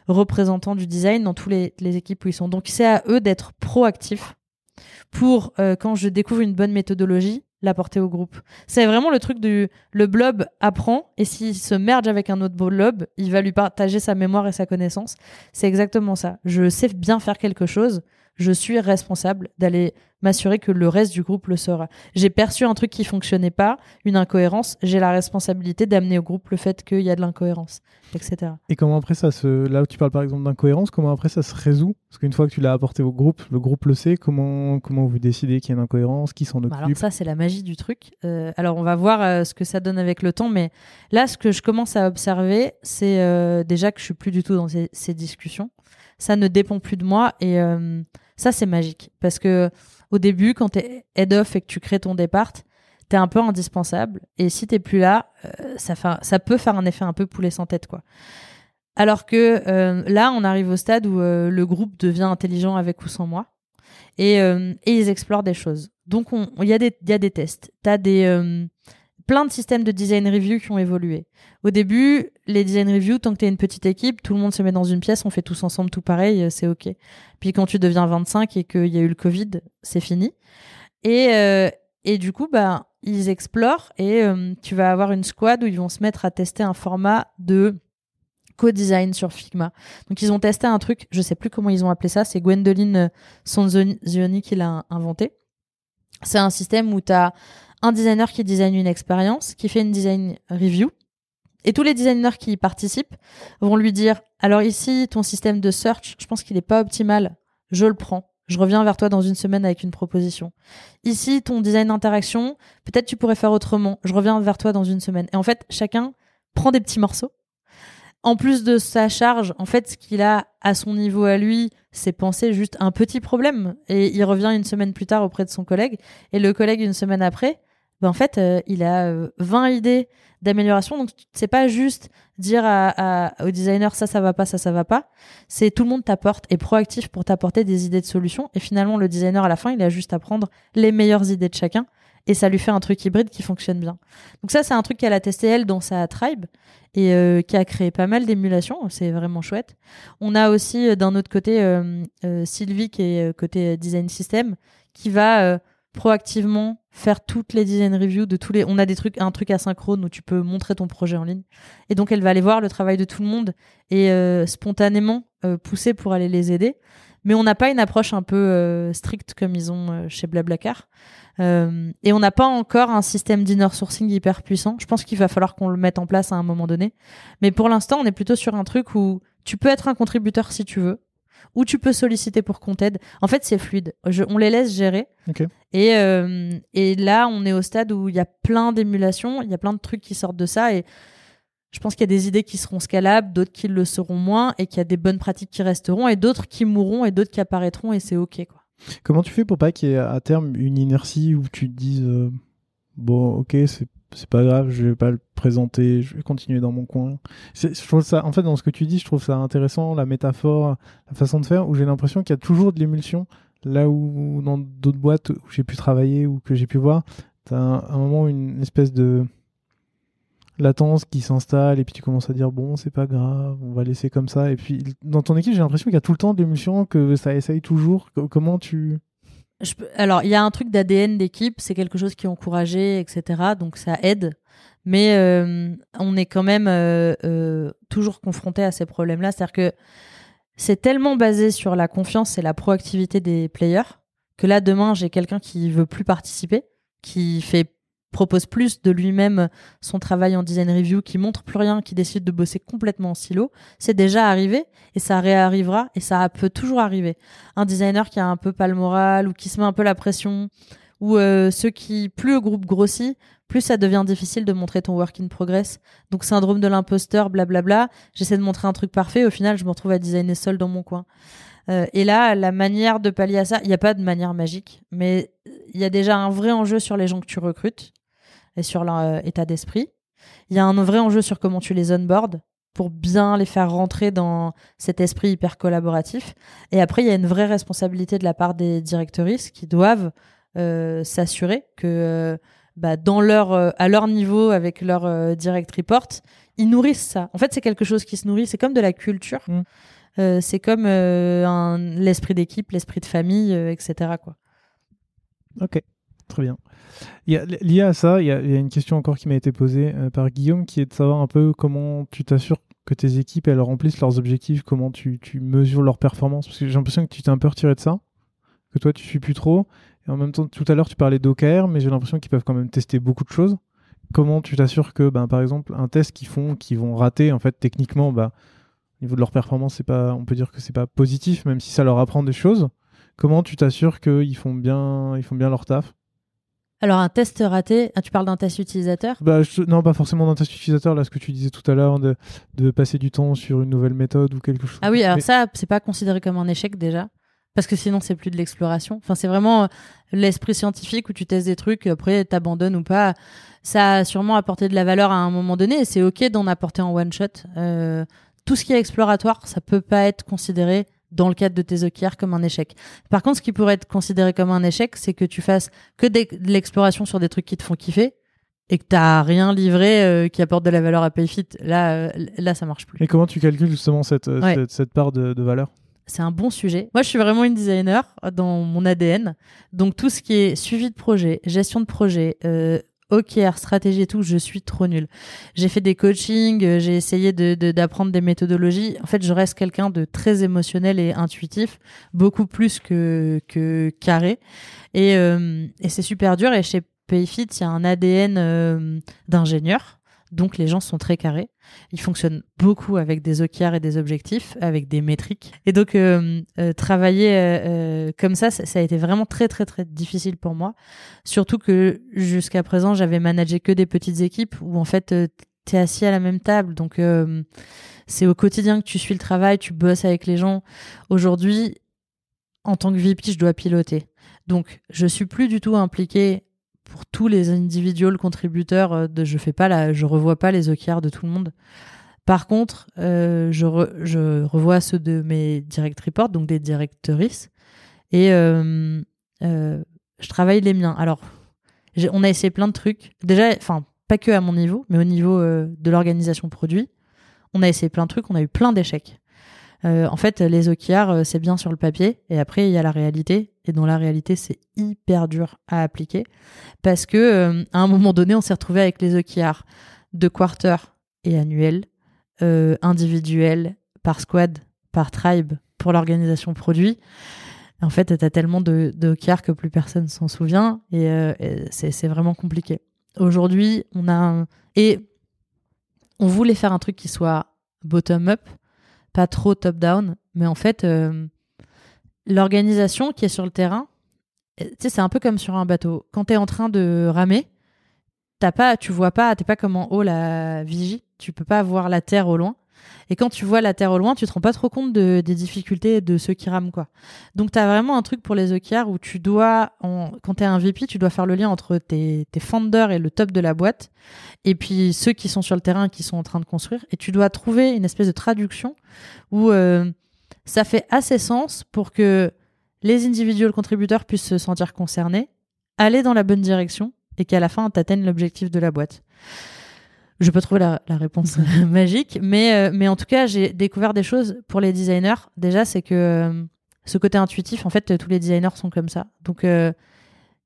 représentants du design dans toutes les, équipes où ils sont. Donc, c'est à eux d'être proactifs pour quand je découvre une bonne méthodologie l'apporter au groupe. C'est vraiment le truc du le blob apprend et s'il se merge avec un autre blob, il va lui partager sa mémoire et sa connaissance. C'est exactement ça. Je sais bien faire quelque chose, je suis responsable d'aller m'assurer que le reste du groupe le sera. J'ai perçu un truc qui fonctionnait pas, une incohérence, j'ai la responsabilité d'amener au groupe le fait qu'il y a de l'incohérence, etc. Et comment après ça se. Là où tu parles par exemple d'incohérence, comment après ça se résout? Parce qu'une fois que tu l'as apporté au groupe, le groupe le sait, comment, comment vous décidez qu'il y a une incohérence, qui s'en Bah, Alors occupe? ça, c'est la magie du truc. Euh, alors on va voir euh, ce que ça donne avec le temps, mais là, ce que je commence à observer, c'est euh, déjà que je suis plus du tout dans ces, ces discussions. Ça ne dépend plus de moi et ça, c'est magique parce que au début, quand tu es head off et que tu crées ton départ, t'es un peu indispensable et si t'es plus là, euh, ça, peut faire un effet un peu poulet sans tête, quoi. Alors que euh, là, on arrive au stade où euh, le groupe devient intelligent avec ou sans moi. et, ils explorent des choses. Donc il y, a des, y a des tests. Tu as des, plein de systèmes de design review qui ont évolué. Au début, les design review, tant que tu es une petite équipe, tout le monde se met dans une pièce, on fait tous ensemble tout pareil, euh, c'est OK. Puis quand tu deviens 25 et qu'il y a eu le Covid, c'est fini. Et, et du coup, bah, ils explorent et tu vas avoir une squad où ils vont se mettre à tester un format de co-design sur Figma. Donc ils ont testé un truc, je sais plus comment ils ont appelé ça, c'est Gwendoline Sonzioni qui l'a inventé. C'est un système où tu as un designer qui design une expérience, qui fait une design review, et tous les designers qui y participent vont lui dire alors ici ton système de search, je pense qu'il n'est pas optimal, je le prends. Je reviens vers toi dans une semaine avec une proposition. Ici, ton design d'interaction, peut-être tu pourrais faire autrement. Je reviens vers toi dans une semaine. Et en fait, chacun prend des petits morceaux en plus de sa charge, en fait, ce qu'il a à son niveau à lui, c'est penser juste un petit problème. Et il revient une semaine plus tard auprès de son collègue. Et le collègue, une semaine après, ben en fait, euh, il a 20 euh, idées d'amélioration. Donc, c'est pas juste dire au designer ça, ça va pas, ça, ça va pas. C'est tout le monde t'apporte, est proactif pour t'apporter des idées de solutions. Et finalement, le designer, à la fin, il a juste à prendre les meilleures idées de chacun et ça lui fait un truc hybride qui fonctionne bien. Donc ça, c'est un truc qu'elle a testé elle dans sa tribe et euh, qui a créé pas mal d'émulations. C'est vraiment chouette. On a aussi d'un autre côté Sylvie qui est côté design system qui va proactivement faire toutes les design reviews de tous les. On a des trucs, un truc asynchrone où tu peux montrer ton projet en ligne. Et donc elle va aller voir le travail de tout le monde et spontanément pousser pour aller les aider. Mais on n'a pas une approche un peu stricte comme ils ont chez Blablacar. Euh, et on n'a pas encore un système d'inner sourcing hyper puissant. Je pense qu'il va falloir qu'on le mette en place à un moment donné. Mais pour l'instant, on est plutôt sur un truc où tu peux être un contributeur si tu veux, ou tu peux solliciter pour qu'on t'aide. En fait, c'est fluide. on les laisse gérer. Et, euh, et là, on est au stade où il y a plein d'émulations, il y a plein de trucs qui sortent de ça. Et je pense qu'il y a des idées qui seront scalables, d'autres qui le seront moins, et qu'il y a des bonnes pratiques qui resteront, et d'autres qui mourront, et d'autres qui apparaîtront, et c'est OK. Quoi. Comment tu fais pour pas qu'il y ait à terme une inertie où tu te dises euh, bon ok c'est c'est pas grave, je vais pas le présenter, je vais continuer dans mon coin. Je trouve ça, en fait, dans ce que tu dis, je trouve ça intéressant, la métaphore, la façon de faire, où j'ai l'impression qu'il y a toujours de l'émulsion, là où dans d'autres boîtes où j'ai pu travailler ou que j'ai pu voir, t'as un, un moment une espèce de latence qui s'installe et puis tu commences à dire bon c'est pas grave on va laisser comme ça. Et puis dans ton équipe j'ai l'impression qu'il y a tout le temps de l'émulsion que ça essaye toujours. Comment tu alors il y a un truc d'ADN d'équipe c'est quelque chose qui est encouragé etc donc ça aide. Mais euh, on est quand même euh, euh, toujours confronté à ces problèmes là c'est à dire que c'est tellement basé sur la confiance et la proactivité des players que là demain j'ai quelqu'un qui veut plus participer qui fait propose plus de lui-même son travail en design review, qui montre plus rien, qui décide de bosser complètement en silo, c'est déjà arrivé et ça réarrivera et ça peut toujours arriver. Un designer qui a un peu pas le moral ou qui se met un peu la pression ou euh, ceux qui plus le groupe grossit, plus ça devient difficile de montrer ton work in progress. Donc syndrome de l'imposteur, blablabla. J'essaie de montrer un truc parfait, au final je me retrouve à designer seul dans mon coin. Euh, et là, la manière de pallier à ça, il n'y a pas de manière magique, mais il y a déjà un vrai enjeu sur les gens que tu recrutes et sur leur euh, état d'esprit. Il y a un vrai enjeu sur comment tu les onboards pour bien les faire rentrer dans cet esprit hyper collaboratif. Et après, il y a une vraie responsabilité de la part des directrices qui doivent euh, s'assurer que euh, bah, dans leur, à leur niveau, avec leur direct report, ils nourrissent ça. En fait, c'est quelque chose qui se nourrit. C'est comme de la culture. Mmh. c'est comme l'esprit d'équipe, l'esprit de famille, etc. Quoi. Ok, très bien. Lié à ça, il y, a une question encore qui m'a été posée euh, par Guillaume qui est de savoir un peu comment tu t'assures que tes équipes remplissent leurs objectifs, comment tu, mesures leur performance. Parce que j'ai l'impression que tu t'es un peu retiré de ça, que toi tu suis plus trop. Et en même temps, tout à l'heure tu parlais d'OKR, mais j'ai l'impression qu'ils peuvent quand même tester beaucoup de choses. Comment tu t'assures que, ben, par exemple, un test qu'ils font, qu'ils vont rater, en fait, techniquement, bah, au niveau de leur performance, on peut dire que c'est pas positif, même si ça leur apprend des choses. Comment tu t'assures qu'ils font bien, ils font bien leur taf? Alors un test raté, ah, tu parles d'un test utilisateur? Bah, Non, pas forcément d'un test utilisateur, là ce que tu disais tout à l'heure, de, de, passer du temps sur une nouvelle méthode ou quelque chose. Ah oui, alors ça, c'est pas considéré comme un échec déjà, parce que sinon c'est plus de l'exploration. Enfin, c'est vraiment euh, l'esprit scientifique où tu testes des trucs, après t'abandonnes ou pas. Ça a sûrement apporté de la valeur à un moment donné, et c'est ok d'en apporter en one shot. Euh, tout ce qui est exploratoire, ça peut pas être considéré dans le cadre de tes OKR comme un échec. Par contre, ce qui pourrait être considéré comme un échec, c'est que tu fasses que de l'exploration sur des trucs qui te font kiffer et que t'as rien livré euh, qui apporte de la valeur à Payfit. Là, euh, là, ça marche plus. Et comment tu calcules justement cette, euh, cette, part de, de valeur? C'est un bon sujet. Moi, je suis vraiment une designer dans mon ADN. Donc, tout ce qui est suivi de projet, gestion de projet, euh, OKR, stratégie et tout, je suis trop nulle. J'ai fait des coachings, euh, j'ai essayé d'apprendre de, des méthodologies. En fait, je reste quelqu'un de très émotionnel et intuitif, beaucoup plus que, que carré. Et, euh, et c'est super dur. Et chez Payfit, il y a un ADN euh, d'ingénieur. Donc les gens sont très carrés. Ils fonctionnent beaucoup avec des OKR et des objectifs, avec des métriques. Et donc euh, euh, travailler euh, comme ça, ça, a été vraiment très très très difficile pour moi. Surtout que jusqu'à présent, j'avais managé que des petites équipes où en fait tu es assis à la même table. Donc c'est au quotidien que tu suis le travail, tu bosses avec les gens. Aujourd'hui, en tant que VP, je dois piloter. Donc je suis plus du tout impliqué pour tous les individuels contributeurs, euh, de, je fais pas la, je revois pas les OKR de tout le monde. Par contre, euh, je, je, revois ceux de mes direct reports, donc des directrices, et euh, je travaille les miens. Alors, on a essayé plein de trucs. Déjà, enfin, pas que à mon niveau, mais au niveau de l'organisation produit, on a essayé plein de trucs, on a eu plein d'échecs. Euh, en fait, les OKR, euh, c'est bien sur le papier, et après, il y a la réalité. Et dans la réalité, c'est hyper dur à appliquer. Parce que euh, à un moment donné, on s'est retrouvé avec les OKR de quarter et annuel, individuel, par squad, par tribe, pour l'organisation produit. En fait, tu as tellement de, que plus personne s'en souvient, et, c'est vraiment compliqué. Aujourd'hui, on a Et on voulait faire un truc qui soit bottom-up, pas trop top-down, mais en fait, euh, l'organisation qui est sur le terrain, euh, c'est un peu comme sur un bateau. Quand tu es en train de ramer, t'as pas, tu vois pas, t'es pas comme en haut la vigie, tu peux pas voir la terre au loin. Et quand tu vois la terre au loin, tu te rends pas trop compte de, des difficultés de ceux qui rament, quoi. Donc, tu as vraiment un truc pour les OKR où tu dois, en, quand tu es un VP, tu dois faire le lien entre tes, tes founders et le top de la boîte, et puis ceux qui sont sur le terrain, qui sont en train de construire, et tu dois trouver une espèce de traduction où euh, ça fait assez sens pour que les individuels contributeurs puissent se sentir concernés, aller dans la bonne direction, et qu'à la fin, tu l'objectif de la boîte je peux trouver la, réponse magique, mais, euh, mais en tout cas, j'ai découvert des choses pour les designers. Déjà, c'est que euh, ce côté intuitif, en fait, tous les designers sont comme ça. Donc, euh,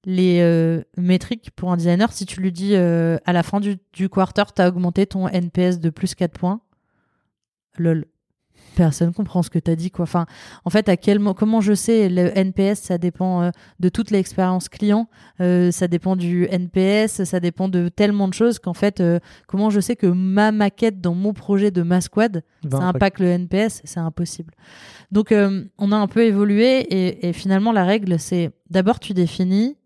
les métriques pour un designer, si tu lui dis à la fin du, du quarter, tu as augmenté ton NPS de plus 4 points, lol personne comprend ce que tu as dit quoi. Enfin, en fait, à quel comment je sais le NPS, ça dépend euh, de toute l'expérience client, euh, ça dépend du NPS, ça dépend de tellement de choses qu'en fait, euh, comment je sais que ma maquette dans mon projet de ma squad, ça impacte le NPS, c'est impossible. Donc, on a un peu évolué et, et finalement, la règle, c'est d'abord tu définis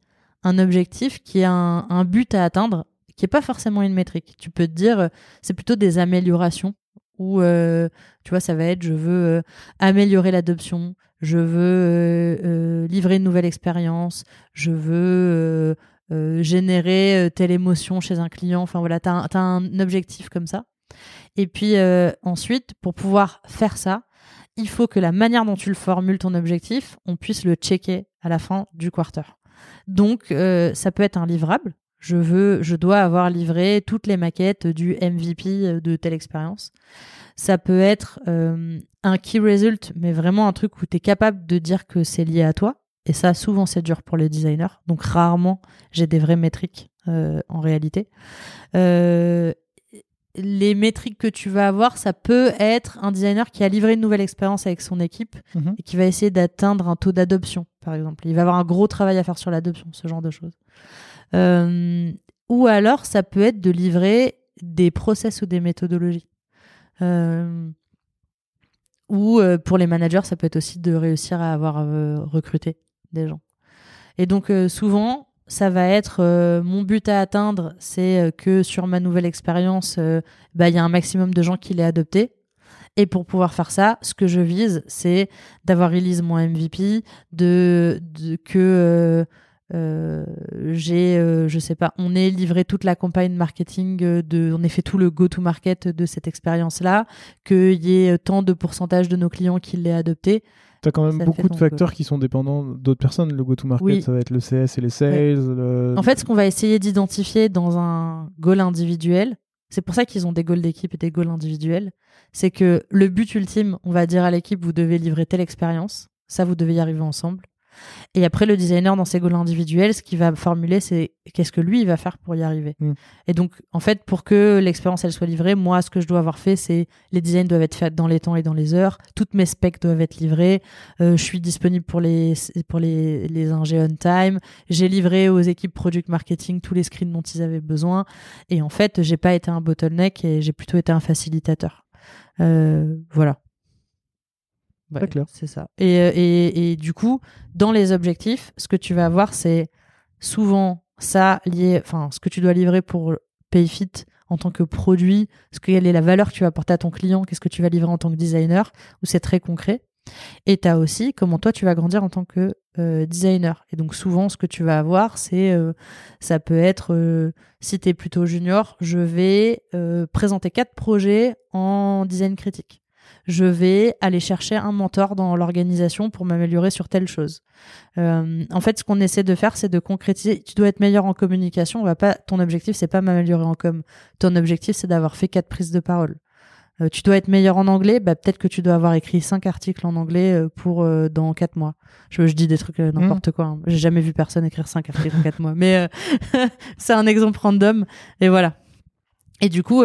un objectif qui a un, un but à atteindre qui est pas forcément une métrique. Tu peux te dire, c'est plutôt des améliorations ou euh, tu vois ça va être je veux euh, améliorer l'adoption je veux euh, livrer une nouvelle expérience je veux générer telle émotion chez un client. Enfin voilà tu as, un objectif comme ça. Et puis ensuite pour pouvoir faire ça il faut que la manière dont tu le formules ton objectif on puisse le checker à la fin du quarter. Donc ça peut être un livrable je veux, je dois avoir livré toutes les maquettes du MVP de telle expérience. Ça peut être euh, un key result, mais vraiment un truc où tu es capable de dire que c'est lié à toi. Et ça, souvent, c'est dur pour les designers. Donc, rarement, j'ai des vraies métriques euh, en réalité. Euh, les métriques que tu vas avoir, ça peut être un designer qui a livré une nouvelle expérience avec son équipe mhm. et qui va essayer d'atteindre un taux d'adoption, par exemple. Il va avoir un gros travail à faire sur l'adoption, ce genre de choses. Euh, ou alors, ça peut être de livrer des process ou des méthodologies. Euh, ou euh, pour les managers, ça peut être aussi de réussir à avoir recruté des gens. Et donc, souvent, ça va être mon but à atteindre, c'est que sur ma nouvelle expérience, bah, il y a un maximum de gens qui l'aient adopté. Et pour pouvoir faire ça, ce que je vise, c'est d'avoir release mon MVP, de, de que euh, j'ai, euh, je sais pas, on est livré toute la campagne marketing de, on a fait tout le go-to-market de cette expérience-là, qu'il y ait tant de pourcentage de nos clients qui l'aient adopté. Tu as quand même Ça beaucoup de donc, facteurs qui sont dépendants d'autres personnes. Le go-to-market, Oui. ça va être le CS et les sales. le- En fait, ce qu'on va essayer d'identifier dans un goal individuel, c'est pour ça qu'ils ont des goals d'équipe et des goals individuels, c'est que le but ultime, on va dire à l'équipe, vous devez livrer telle expérience, ça, vous devez y arriver ensemble. Et après, le designer, dans ses goals individuels, ce qu'il va formuler, c'est qu'est-ce que lui, il va faire pour y arriver. Mm. Et donc, en fait, pour que l'expérience, elle soit livrée, moi, ce que je dois avoir fait, c'est les designs doivent être faits dans les temps et dans les heures, toutes mes specs doivent être livrées, euh, je suis disponible pour les, pour les, les ingés on time, j'ai livré aux équipes product marketing tous les screens dont ils avaient besoin. Et en fait, j'ai pas été un bottleneck et j'ai plutôt été un facilitateur. Euh, voilà. Ouais. C'est ça. Et, euh, et, et du coup, dans les objectifs, ce que tu vas avoir, c'est souvent ça lié, enfin, ce que tu dois livrer pour PayFit en tant que produit, ce que, quelle est la valeur que tu vas apporter à ton client, qu'est-ce que tu vas livrer en tant que designer, où c'est très concret. Et tu as aussi comment toi tu vas grandir en tant que euh, designer. Et donc souvent ce que tu vas avoir, c'est euh, ça peut être euh, si tu es plutôt junior, je vais présenter quatre projets en design critique. Je vais aller chercher un mentor dans l'organisation pour m'améliorer sur telle chose. Euh, en fait, ce qu'on essaie de faire, c'est de concrétiser. Tu dois être meilleur en communication. On va pas. Ton objectif, c'est pas m'améliorer en com. Ton objectif, c'est d'avoir fait quatre prises de parole. Euh, tu dois être meilleur en anglais, bah, peut-être que tu dois avoir écrit cinq articles en anglais euh, pour euh, dans quatre mois. Je, je dis des trucs euh, n'importe quoi. hein. J'ai jamais vu personne écrire cinq articles en quatre mois, mais euh, c'est un exemple random et voilà. Et du coup,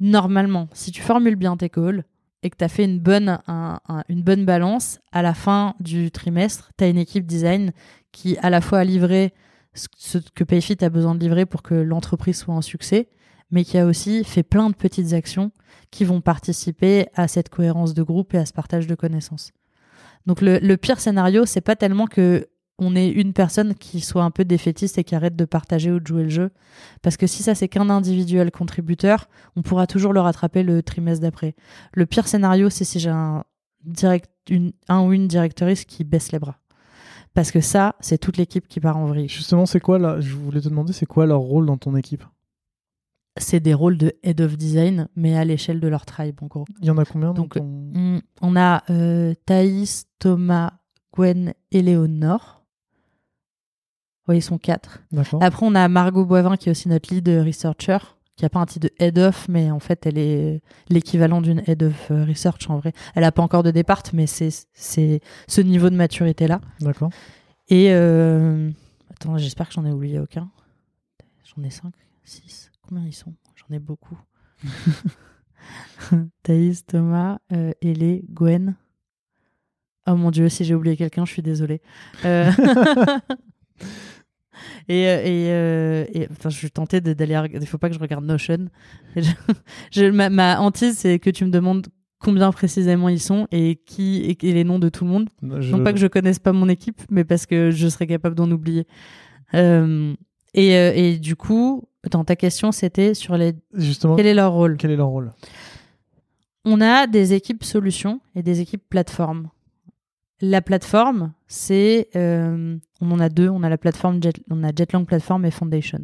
normalement, si tu formules bien tes calls et que tu as fait une bonne, balance, à la fin du trimestre, tu as une équipe design qui à la fois a livré ce que Payfit a besoin de livrer pour que l'entreprise soit un succès, mais qui a aussi fait plein de petites actions qui vont participer à cette cohérence de groupe et à ce partage de connaissances. Donc le pire scénario, c'est pas tellement que on ait une personne qui soit un peu défaitiste et qui arrête de partager ou de jouer le jeu, parce que si ça c'est qu'un individuel contributeur, on pourra toujours le rattraper le trimestre d'après. Le pire scénario, c'est si j'ai un direct, une, un ou une directrice qui baisse les bras. Parce que ça, c'est toute l'équipe qui part en vrille. Justement, c'est quoi là Je voulais te demander, c'est quoi leur rôle dans ton équipe? C'est des rôles de head of design, mais à l'échelle de leur tribe, en gros. Il y en a combien Donc, On a euh, Thaïs, Thomas, Gwen et Léonore. Oui, ils sont quatre. Après, on a Margot Boivin, qui est aussi notre lead researcher, qui a pas un titre de head of, mais en fait, elle est l'équivalent d'une head of euh, research en vrai. Elle a pas encore de départ, mais c'est c'est ce niveau de maturité-là. D'accord. Et euh, attends, j'espère que j'en ai oublié aucun. J'en ai cinq, six. Combien ils sont? J'en ai beaucoup. Thaïs, Thomas, euh, Elé, Gwen. Oh mon dieu, si j'ai oublié quelqu'un, je suis désolée. Euh, et euh, et, euh, et- enfin, je suis tentée d'aller. Il faut pas que je regarde Notion. Et je- je- ma, ma hantise, c'est que tu me demandes combien précisément ils sont et qui et, et les noms de tout le monde. Je- Non pas que je connaisse pas mon équipe, mais parce que je serais capable d'en oublier. Et, euh, et du coup, attends, ta question c'était sur les Justement, quel est leur rôle? quel est leur rôle? On a des équipes solutions et des équipes plateformes. La plateforme, c'est euh, on en a deux. On a la plateforme Jet, on a Jetlang Platform et Foundation.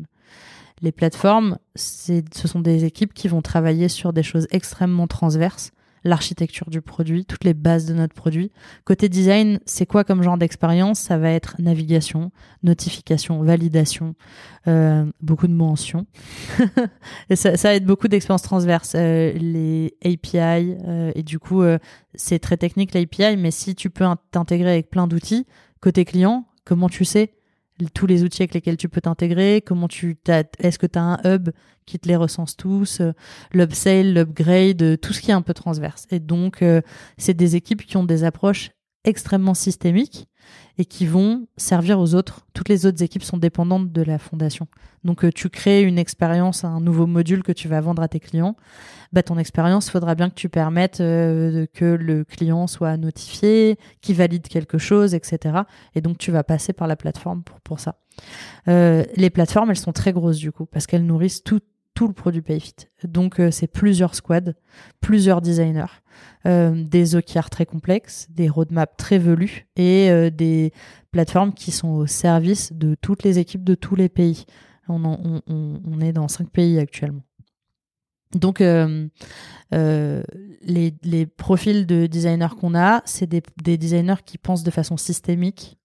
Les plateformes, ce sont des équipes qui vont travailler sur des choses extrêmement transverses. L'architecture du produit, toutes les bases de notre produit. Côté design, c'est quoi comme genre d'expérience? Ça va être navigation, notification, validation, euh, beaucoup de mentions. et ça, va être beaucoup d'expériences transverses. Euh, les API, euh, et du coup, euh, c'est très technique l'API, mais si tu peux in- t'intégrer avec plein d'outils, côté client, comment tu sais? Tous les outils avec lesquels tu peux t'intégrer, comment tu est-ce que tu as un hub qui te les recense tous, euh, l'upsale, l'upgrade, euh, tout ce qui est un peu transverse. Et donc euh, c'est des équipes qui ont des approches extrêmement systémiques et qui vont servir aux autres. Toutes les autres équipes sont dépendantes de la fondation. Donc euh, tu crées une expérience, un nouveau module que tu vas vendre à tes clients. Bah, ton expérience, faudra bien que tu permettes euh, que le client soit notifié, qu'il valide quelque chose, etc. Et donc tu vas passer par la plateforme pour, ça. Euh, les plateformes, elles sont très grosses du coup, parce qu'elles nourrissent tout- le produit Payfit. Donc c'est plusieurs squads, plusieurs designers, des OKR très complexes, des roadmaps très velus et des plateformes qui sont au service de toutes les équipes de tous les pays. On, est dans cinq pays actuellement. Donc, euh, euh, les, profils de designers qu'on a, c'est des, des, designers qui pensent de façon systémique,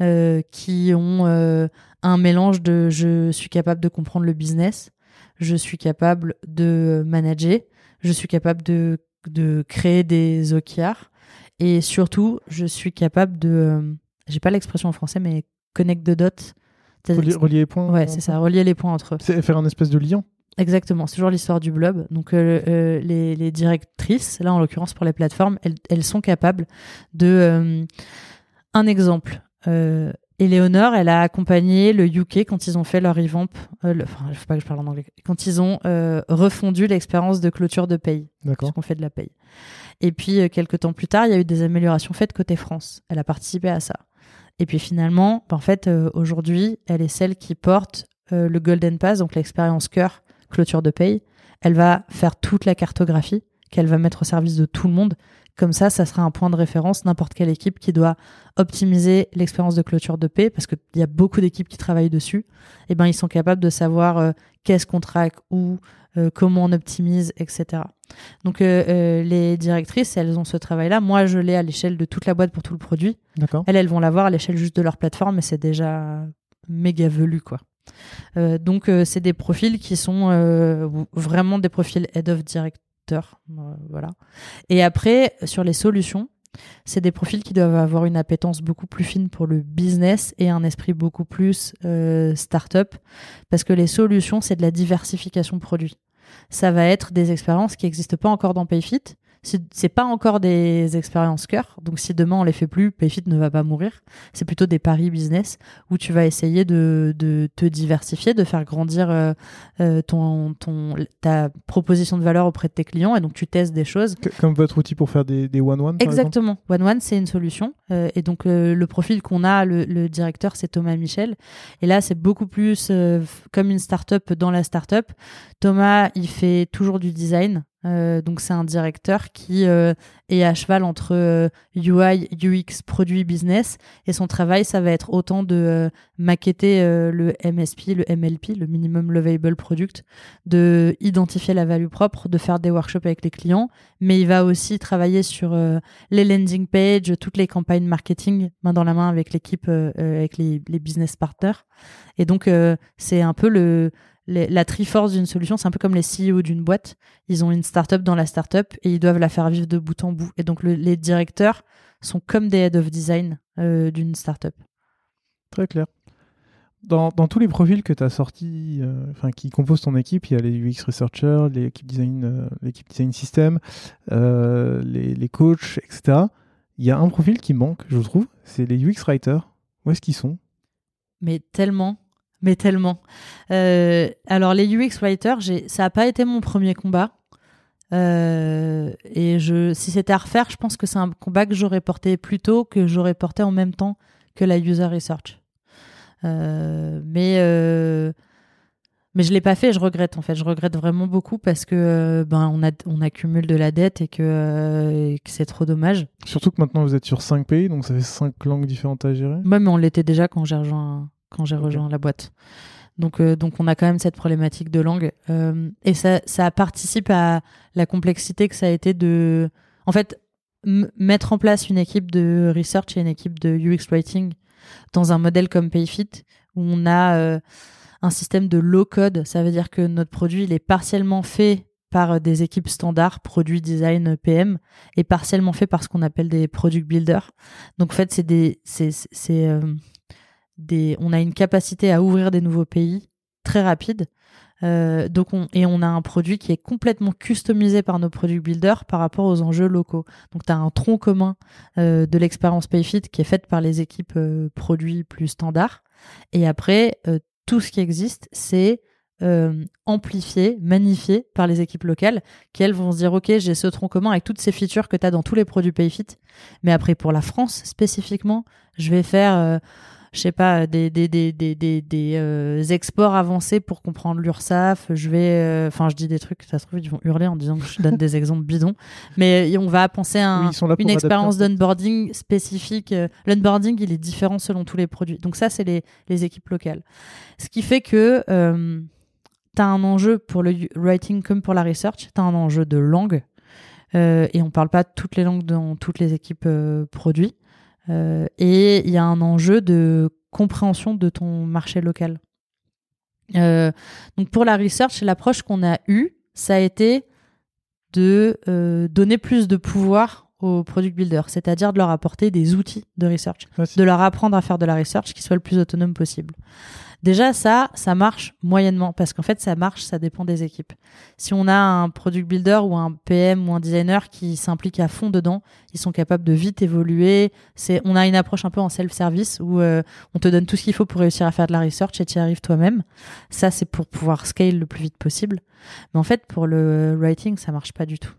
euh, qui ont euh, un mélange de je suis capable de comprendre le business, je suis capable de manager, je suis capable de, de créer des OKR, et surtout, je suis capable de, euh, j'ai pas l'expression en français, mais connect the dots. Relier, relier les points. Ouais, c'est ça, relier les points entre eux. C'est faire un espèce de lien. Exactement, c'est toujours l'histoire du blob. Donc euh, euh, les, les, directrices, là en l'occurrence pour les plateformes, elles, elles sont capables de... Euh, un exemple, Eleonore, elle a accompagné le UK quand ils ont fait leur revamp, le, enfin faut pas que je parle en anglais, quand ils ont refondu l'expérience de clôture de paye, D'accord. qu'on fait de la paye. Et puis quelques temps plus tard, il y a eu des améliorations faites côté France. Elle a participé à ça. Et puis finalement, en fait, aujourd'hui, elle est celle qui porte le Golden Pass, donc l'expérience cœur clôture de paye, elle va faire toute la cartographie qu'elle va mettre au service de tout le monde. Comme ça, ça sera un point de référence, n'importe quelle équipe qui doit optimiser l'expérience de clôture de paie, parce qu'il y a beaucoup d'équipes qui travaillent dessus. Et eh ben, ils sont capables de savoir euh, qu'est-ce qu'on traque, où, euh, comment on optimise, etc. Donc, euh, les directrices, elles ont ce travail-là. Moi, je l'ai à l'échelle de toute la boîte pour tout le produit. D'accord. Elles, elles vont l'avoir à l'échelle juste de leur plateforme, mais c'est déjà méga velu, quoi. Euh, donc, euh, c'est des profils qui sont euh, vraiment des profils head of voilà. Et après, sur les solutions, c'est des profils qui doivent avoir une appétence beaucoup plus fine pour le business et un esprit beaucoup plus start-up. Parce que les solutions, c'est de la diversification produit. Ça va être des expériences qui n'existent pas encore dans Payfit, c'est pas encore des expériences cœur. Donc si demain on les fait plus, Payfit ne va pas mourir. C'est plutôt des paris business où tu vas essayer de, de te diversifier, de faire grandir euh, euh ton, ton, ta proposition de valeur auprès de tes clients et donc tu testes des choses. Comme votre outil pour faire des, des one-one Exactement. One-one, c'est une solution. Euh, et donc euh, le profil qu'on a, le, le directeur, c'est Thomas Michel. Et là, c'est beaucoup plus euh, comme une start-up dans la start-up. Thomas, il fait toujours du design. Euh, donc c'est un directeur qui euh, est à cheval entre UI, euh, UX, produit, business. Et son travail, ça va être autant de maqueter le MSP, le MLP, le Minimum Lovable Product, de identifier la value propre, de faire des workshops avec les clients. Mais il va aussi travailler sur les landing pages, toutes les campagnes marketing, main dans la main avec l'équipe, avec les, les, business partners. Et donc c'est un peu le la triforce d'une solution, c'est un peu comme les CEO d'une boîte. Ils ont une startup dans la startup et ils doivent la faire vivre de bout en bout. Et donc les directeurs sont comme des head of design euh, d'une startup. Très clair. Dans, tous les profils que tu as sortis, euh, enfin qui composent ton équipe, il y a les UX researchers, l'équipe design, euh, l'équipe design system, les, les coachs, etc. Il y a un profil qui manque, je trouve, c'est les UX writers. Où est-ce qu'ils sont? Mais tellement mais tellement. Euh, alors les UX writers, ça n'a pas été mon premier combat. Euh, et je, si c'était à refaire, je pense que c'est un combat que j'aurais porté plus tôt, que j'aurais porté en même temps que la user research. Euh, mais mais je l'ai pas fait, je regrette en fait. Je regrette vraiment beaucoup parce que ben on a on accumule de la dette et que, que c'est trop dommage. Surtout que maintenant vous êtes sur 5 pays, donc ça fait 5 langues différentes à gérer. Ouais, mais on l'était déjà quand j'ai rejoint quand j'ai rejoint la boîte. Donc, euh, donc on a quand même cette problématique de langue. Euh, et ça, ça participe à la complexité que ça a été de... En fait, mettre en place une équipe de research et une équipe de UX writing dans un modèle comme Payfit, où on a euh, un système de low code, ça veut dire que notre produit il est partiellement fait par des équipes standards, produit, design, PM, et partiellement fait par ce qu'on appelle des product builders. Donc en fait, c'est des, c'est, on a une capacité à ouvrir des nouveaux pays très rapide. Euh, donc on, et on a un produit qui est complètement customisé par nos product builders par rapport aux enjeux locaux. Donc tu as un tronc commun euh, de l'expérience Payfit qui est faite par les équipes euh, produits plus standards. Et après, tout ce qui existe, c'est amplifié, magnifié par les équipes locales qui elles vont se dire ok j'ai ce tronc commun avec toutes ces features que tu as dans tous les produits Payfit mais après pour la France spécifiquement je vais faire je sais pas, des, des, des, des, des, des, euh, exports avancés pour comprendre l'URSAF. Je vais, euh, enfin, je dis des trucs, ça se trouve, ils vont hurler en disant que je donne des exemples bidons. Mais on va penser à un- Oui, une expérience d'onboarding spécifique. Euh, L'onboarding, il est différent selon tous les produits. Donc ça, c'est les, les équipes locales. Ce qui fait que euh, tu as un enjeu pour le writing comme pour la research, tu as un enjeu de langue. Euh, et on parle pas toutes les langues dans toutes les équipes euh, produits. Euh, et il y a un enjeu de compréhension de ton marché local. Euh, donc pour la research, l'approche qu'on a eue, ça a été de euh, donner plus de pouvoir aux product builders, c'est-à-dire de leur apporter des outils de research, de leur apprendre à faire de la research qui soit le plus autonome possible. Déjà, ça, ça marche moyennement parce qu'en fait, ça marche, ça dépend des équipes. Si on a un product builder ou un PM ou un designer qui s'implique à fond dedans, ils sont capables de vite évoluer. C'est, on a une approche un peu en self-service où euh, on te donne tout ce qu'il faut pour réussir à faire de la research et tu y arrives toi-même. Ça, c'est pour pouvoir scale le plus vite possible. Mais en fait, pour le writing, ça marche pas du tout.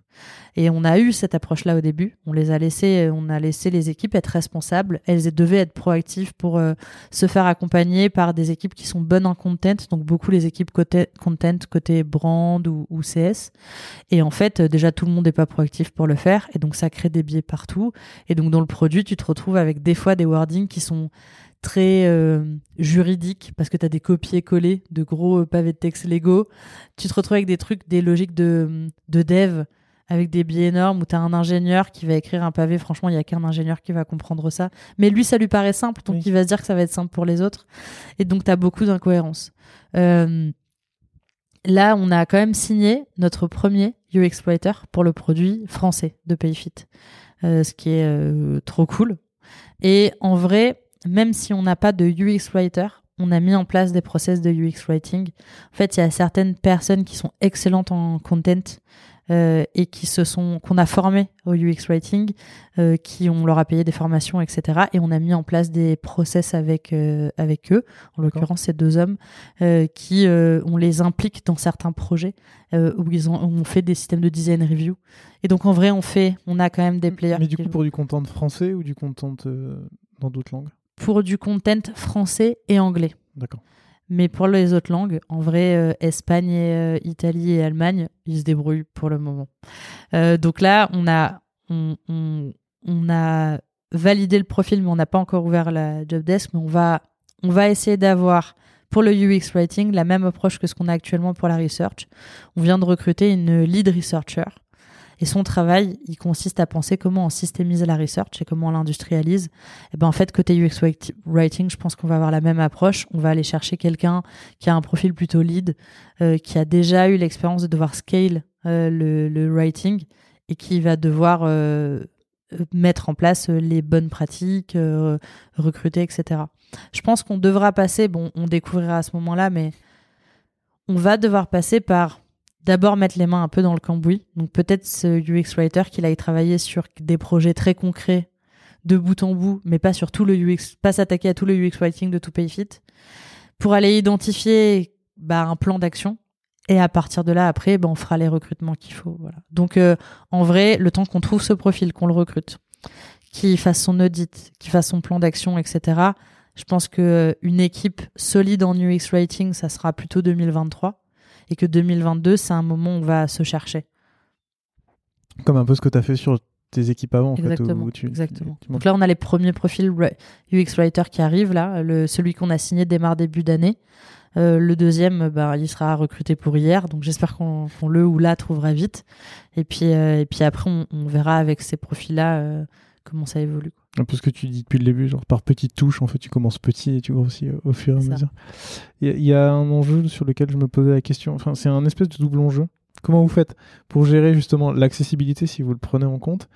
Et on a eu cette approche-là au début. On les a laissés, on a laissé les équipes être responsables. Elles devaient être proactives pour euh, se faire accompagner par des équipes qui sont bonnes en content, donc beaucoup les équipes côté content, côté brand ou, CS. Et en fait, euh, déjà tout le monde n'est pas proactif pour le faire, et donc ça crée des biais partout. Et donc dans le produit, tu te retrouves avec des fois des wordings qui sont très euh, juridiques parce que tu as des copier-coller de gros euh, pavés de texte Lego. Tu te retrouves avec des trucs, des logiques de dev avec des biais énormes où tu as un ingénieur qui va écrire un pavé. Franchement, il y a qu'un ingénieur qui va comprendre ça. Mais lui, ça lui paraît simple, donc Oui. il va se dire que ça va être simple pour les autres. Et donc, tu as beaucoup d'incohérences. Euh, là, on a quand même signé notre premier UX Writer pour le produit français de Payfit, euh, ce qui est euh, trop cool. Et en vrai, même si on n'a pas de UX Writer, on a mis en place des process de UX Writing. En fait, il y a certaines personnes qui sont excellentes en content euh, et qui se sont qu'on a formé au UX writing, euh, qui on leur a payé des formations, etc. Et on a mis en place des process avec euh, avec eux, en l'occurrence ces deux hommes, euh, qui on les implique dans certains projets où ils ont où on fait des systèmes de design review. Et donc en vrai, on fait, on a quand même des players. Mais du coup, pour du content français ou du content dans d'autres langues? Pour du content français et anglais. D'accord. Mais pour les autres langues, en vrai, euh, Espagne, euh, Italie et Allemagne, ils se débrouillent pour le moment. Euh, donc là, on a validé le profil, mais on n'a pas encore ouvert la job desk. Mais on va, on va essayer d'avoir pour le UX writing la même approche que ce qu'on a actuellement pour la research. On vient de recruter une lead researcher. Et son travail, il consiste à penser comment on systémise la research et comment on l'industrialise. Et ben en fait, côté UX writi- writing, je pense qu'on va avoir la même approche. On va aller chercher quelqu'un qui a un profil plutôt lead, euh, qui a déjà eu l'expérience de devoir scale euh, le, writing et qui va devoir euh, mettre en place les bonnes pratiques, recruter, etc. Je pense qu'on devra passer, bon, on découvrira à ce moment-là, mais on va devoir passer par d'abord mettre les mains un peu dans le cambouis. Donc peut-être ce UX writer qu'il aille travailler sur des projets très concrets de bout en bout, mais pas sur tout le UX, pas s'attaquer à tout le UX writing de tout Payfit, pour aller identifier bah, un plan d'action. Et à partir de là, après, bah, on fera les recrutements qu'il faut. Voilà. Donc, euh, en vrai, le temps qu'on trouve ce profil, qu'on le recrute, qu'il fasse son audit, qu'il fasse son plan d'action, etc. Je pense que euh, une équipe solide en UX writing, ça sera plutôt 2023, et que 2022, c'est un moment où on va se chercher. Comme un peu ce que tu as fait sur tes équipes avant, en Exactement. fait. où tu- exactement. tu- Donc là, on a les premiers profils UX writer qui arrivent. Là, le, celui qu'on a signé démarre début d'année. Euh, le deuxième, bah, il sera recruté pour hier. Donc j'espère qu'on le ou la trouvera vite. Et puis, euh, et puis après, on, on verra avec ces profils-là euh, comment ça évolue. Un peu ce que tu dis depuis le début, genre par petites touches, en fait, tu commences petit et tu grossis euh, au fur et à mesure. Il y, a- il y a un enjeu sur lequel je me posais la question, enfin, c'est un espèce de double enjeu. Comment vous faites pour gérer justement l'accessibilité si vous le prenez en compte?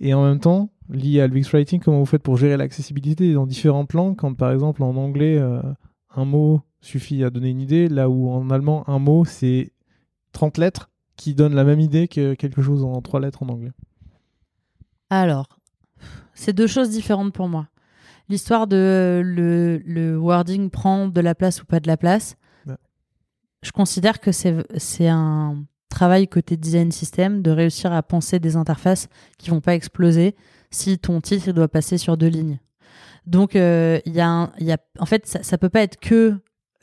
Et en même temps, lié à l'UX Writing, comment vous faites pour gérer l'accessibilité dans différentes langues quand par exemple en anglais, euh, un mot suffit à donner une idée, là où en allemand, un mot c'est 30 lettres qui donnent la même idée que quelque chose en 3 lettres en anglais. Alors, c'est deux choses différentes pour moi. L'histoire de le, le wording prend de la place ou pas de la place. Ouais. Je considère que c'est un travail côté design system de réussir à penser des interfaces qui vont pas exploser si ton titre doit passer sur deux lignes. Donc, euh, il y, a un- il y a, en fait, ça, ça peut pas être que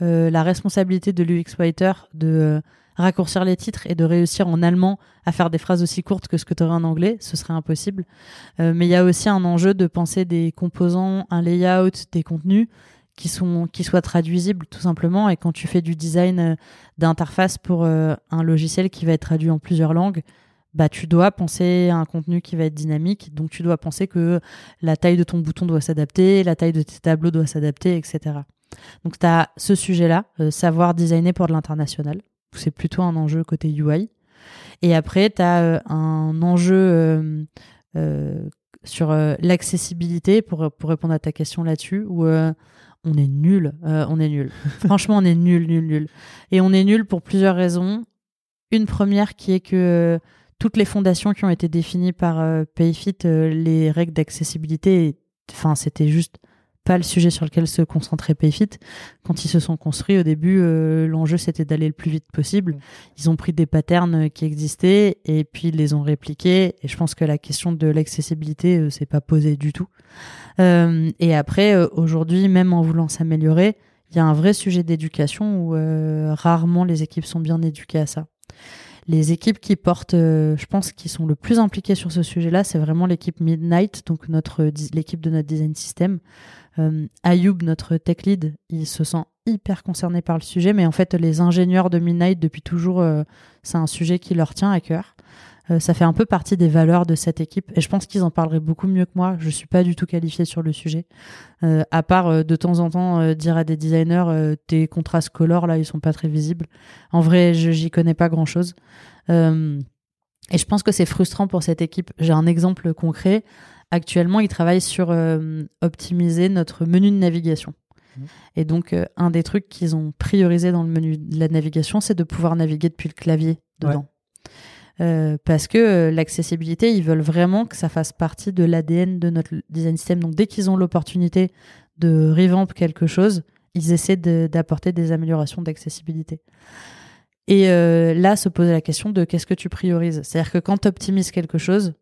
euh, la responsabilité de l'UX Writer de euh, raccourcir les titres et de réussir en allemand à faire des phrases aussi courtes que ce que tu aurais en anglais. Ce serait impossible. Euh, mais il y a aussi un enjeu de penser des composants, un layout, des contenus qui sont qui soient traduisibles tout simplement. Et quand tu fais du design euh, d'interface pour euh, un logiciel qui va être traduit en plusieurs langues, bah tu dois penser à un contenu qui va être dynamique. Donc tu dois penser que la taille de ton bouton doit s'adapter, la taille de tes tableaux doit s'adapter, etc. Donc tu as ce sujet-là, savoir designer pour de l'international. C'est plutôt un enjeu côté UI. Et après, tu as un enjeu euh, euh, sur euh, l'accessibilité, pour, pour répondre à ta question là-dessus, où euh, on est nul. euh, on est nul. Franchement, on est nul, nul, nul. Et on est nul pour plusieurs raisons. Une première qui est que euh, toutes les fondations qui ont été définies par euh, Payfit, euh, les règles d'accessibilité, enfin, c'était juste pas le sujet sur lequel se concentrait Payfit. Quand ils se sont construits au début, euh, l'enjeu c'était d'aller le plus vite possible. Ils ont pris des patterns euh, qui existaient et puis ils les ont répliqués. Et je pense que la question de l'accessibilité euh, s'est pas posée du tout. Euh, et après, aujourd'hui, même en voulant s'améliorer, il y a un vrai sujet d'éducation où rarement les équipes sont bien éduquées à ça. Les équipes qui portent, je pense, qui sont le plus impliquées sur ce sujet-là, c'est vraiment l'équipe Midnight, donc notre l'équipe de notre design system. Euh, Ayoub, notre tech lead, il se sent hyper concerné par le sujet, mais en fait, les ingénieurs de Midnight, depuis toujours, euh, c'est un sujet qui leur tient à cœur. Euh, ça fait un peu partie des valeurs de cette équipe, et je pense qu'ils en parleraient beaucoup mieux que moi. Je suis pas du tout qualifiée sur le sujet, à part de temps en temps dire à des designers, tes contrastes color là, ils sont pas très visibles. En vrai, j'y connais pas grand chose. Et je pense que c'est frustrant pour cette équipe. J'ai un exemple concret. Actuellement, ils travaillent sur euh, optimiser notre menu de navigation. Mhm. Et donc, euh, un des trucs qu'ils ont priorisé dans le menu de la navigation, c'est de pouvoir naviguer depuis le clavier dedans. Euh, parce que l'accessibilité, ils veulent vraiment que ça fasse partie de l'ADN de notre design system. Donc, dès qu'ils ont l'opportunité de revamp quelque chose, ils essaient de- d'apporter des améliorations d'accessibilité. Et euh, là, se poser la question de qu'est-ce que tu priorises? C'est-à-dire que quand tu optimises quelque chose,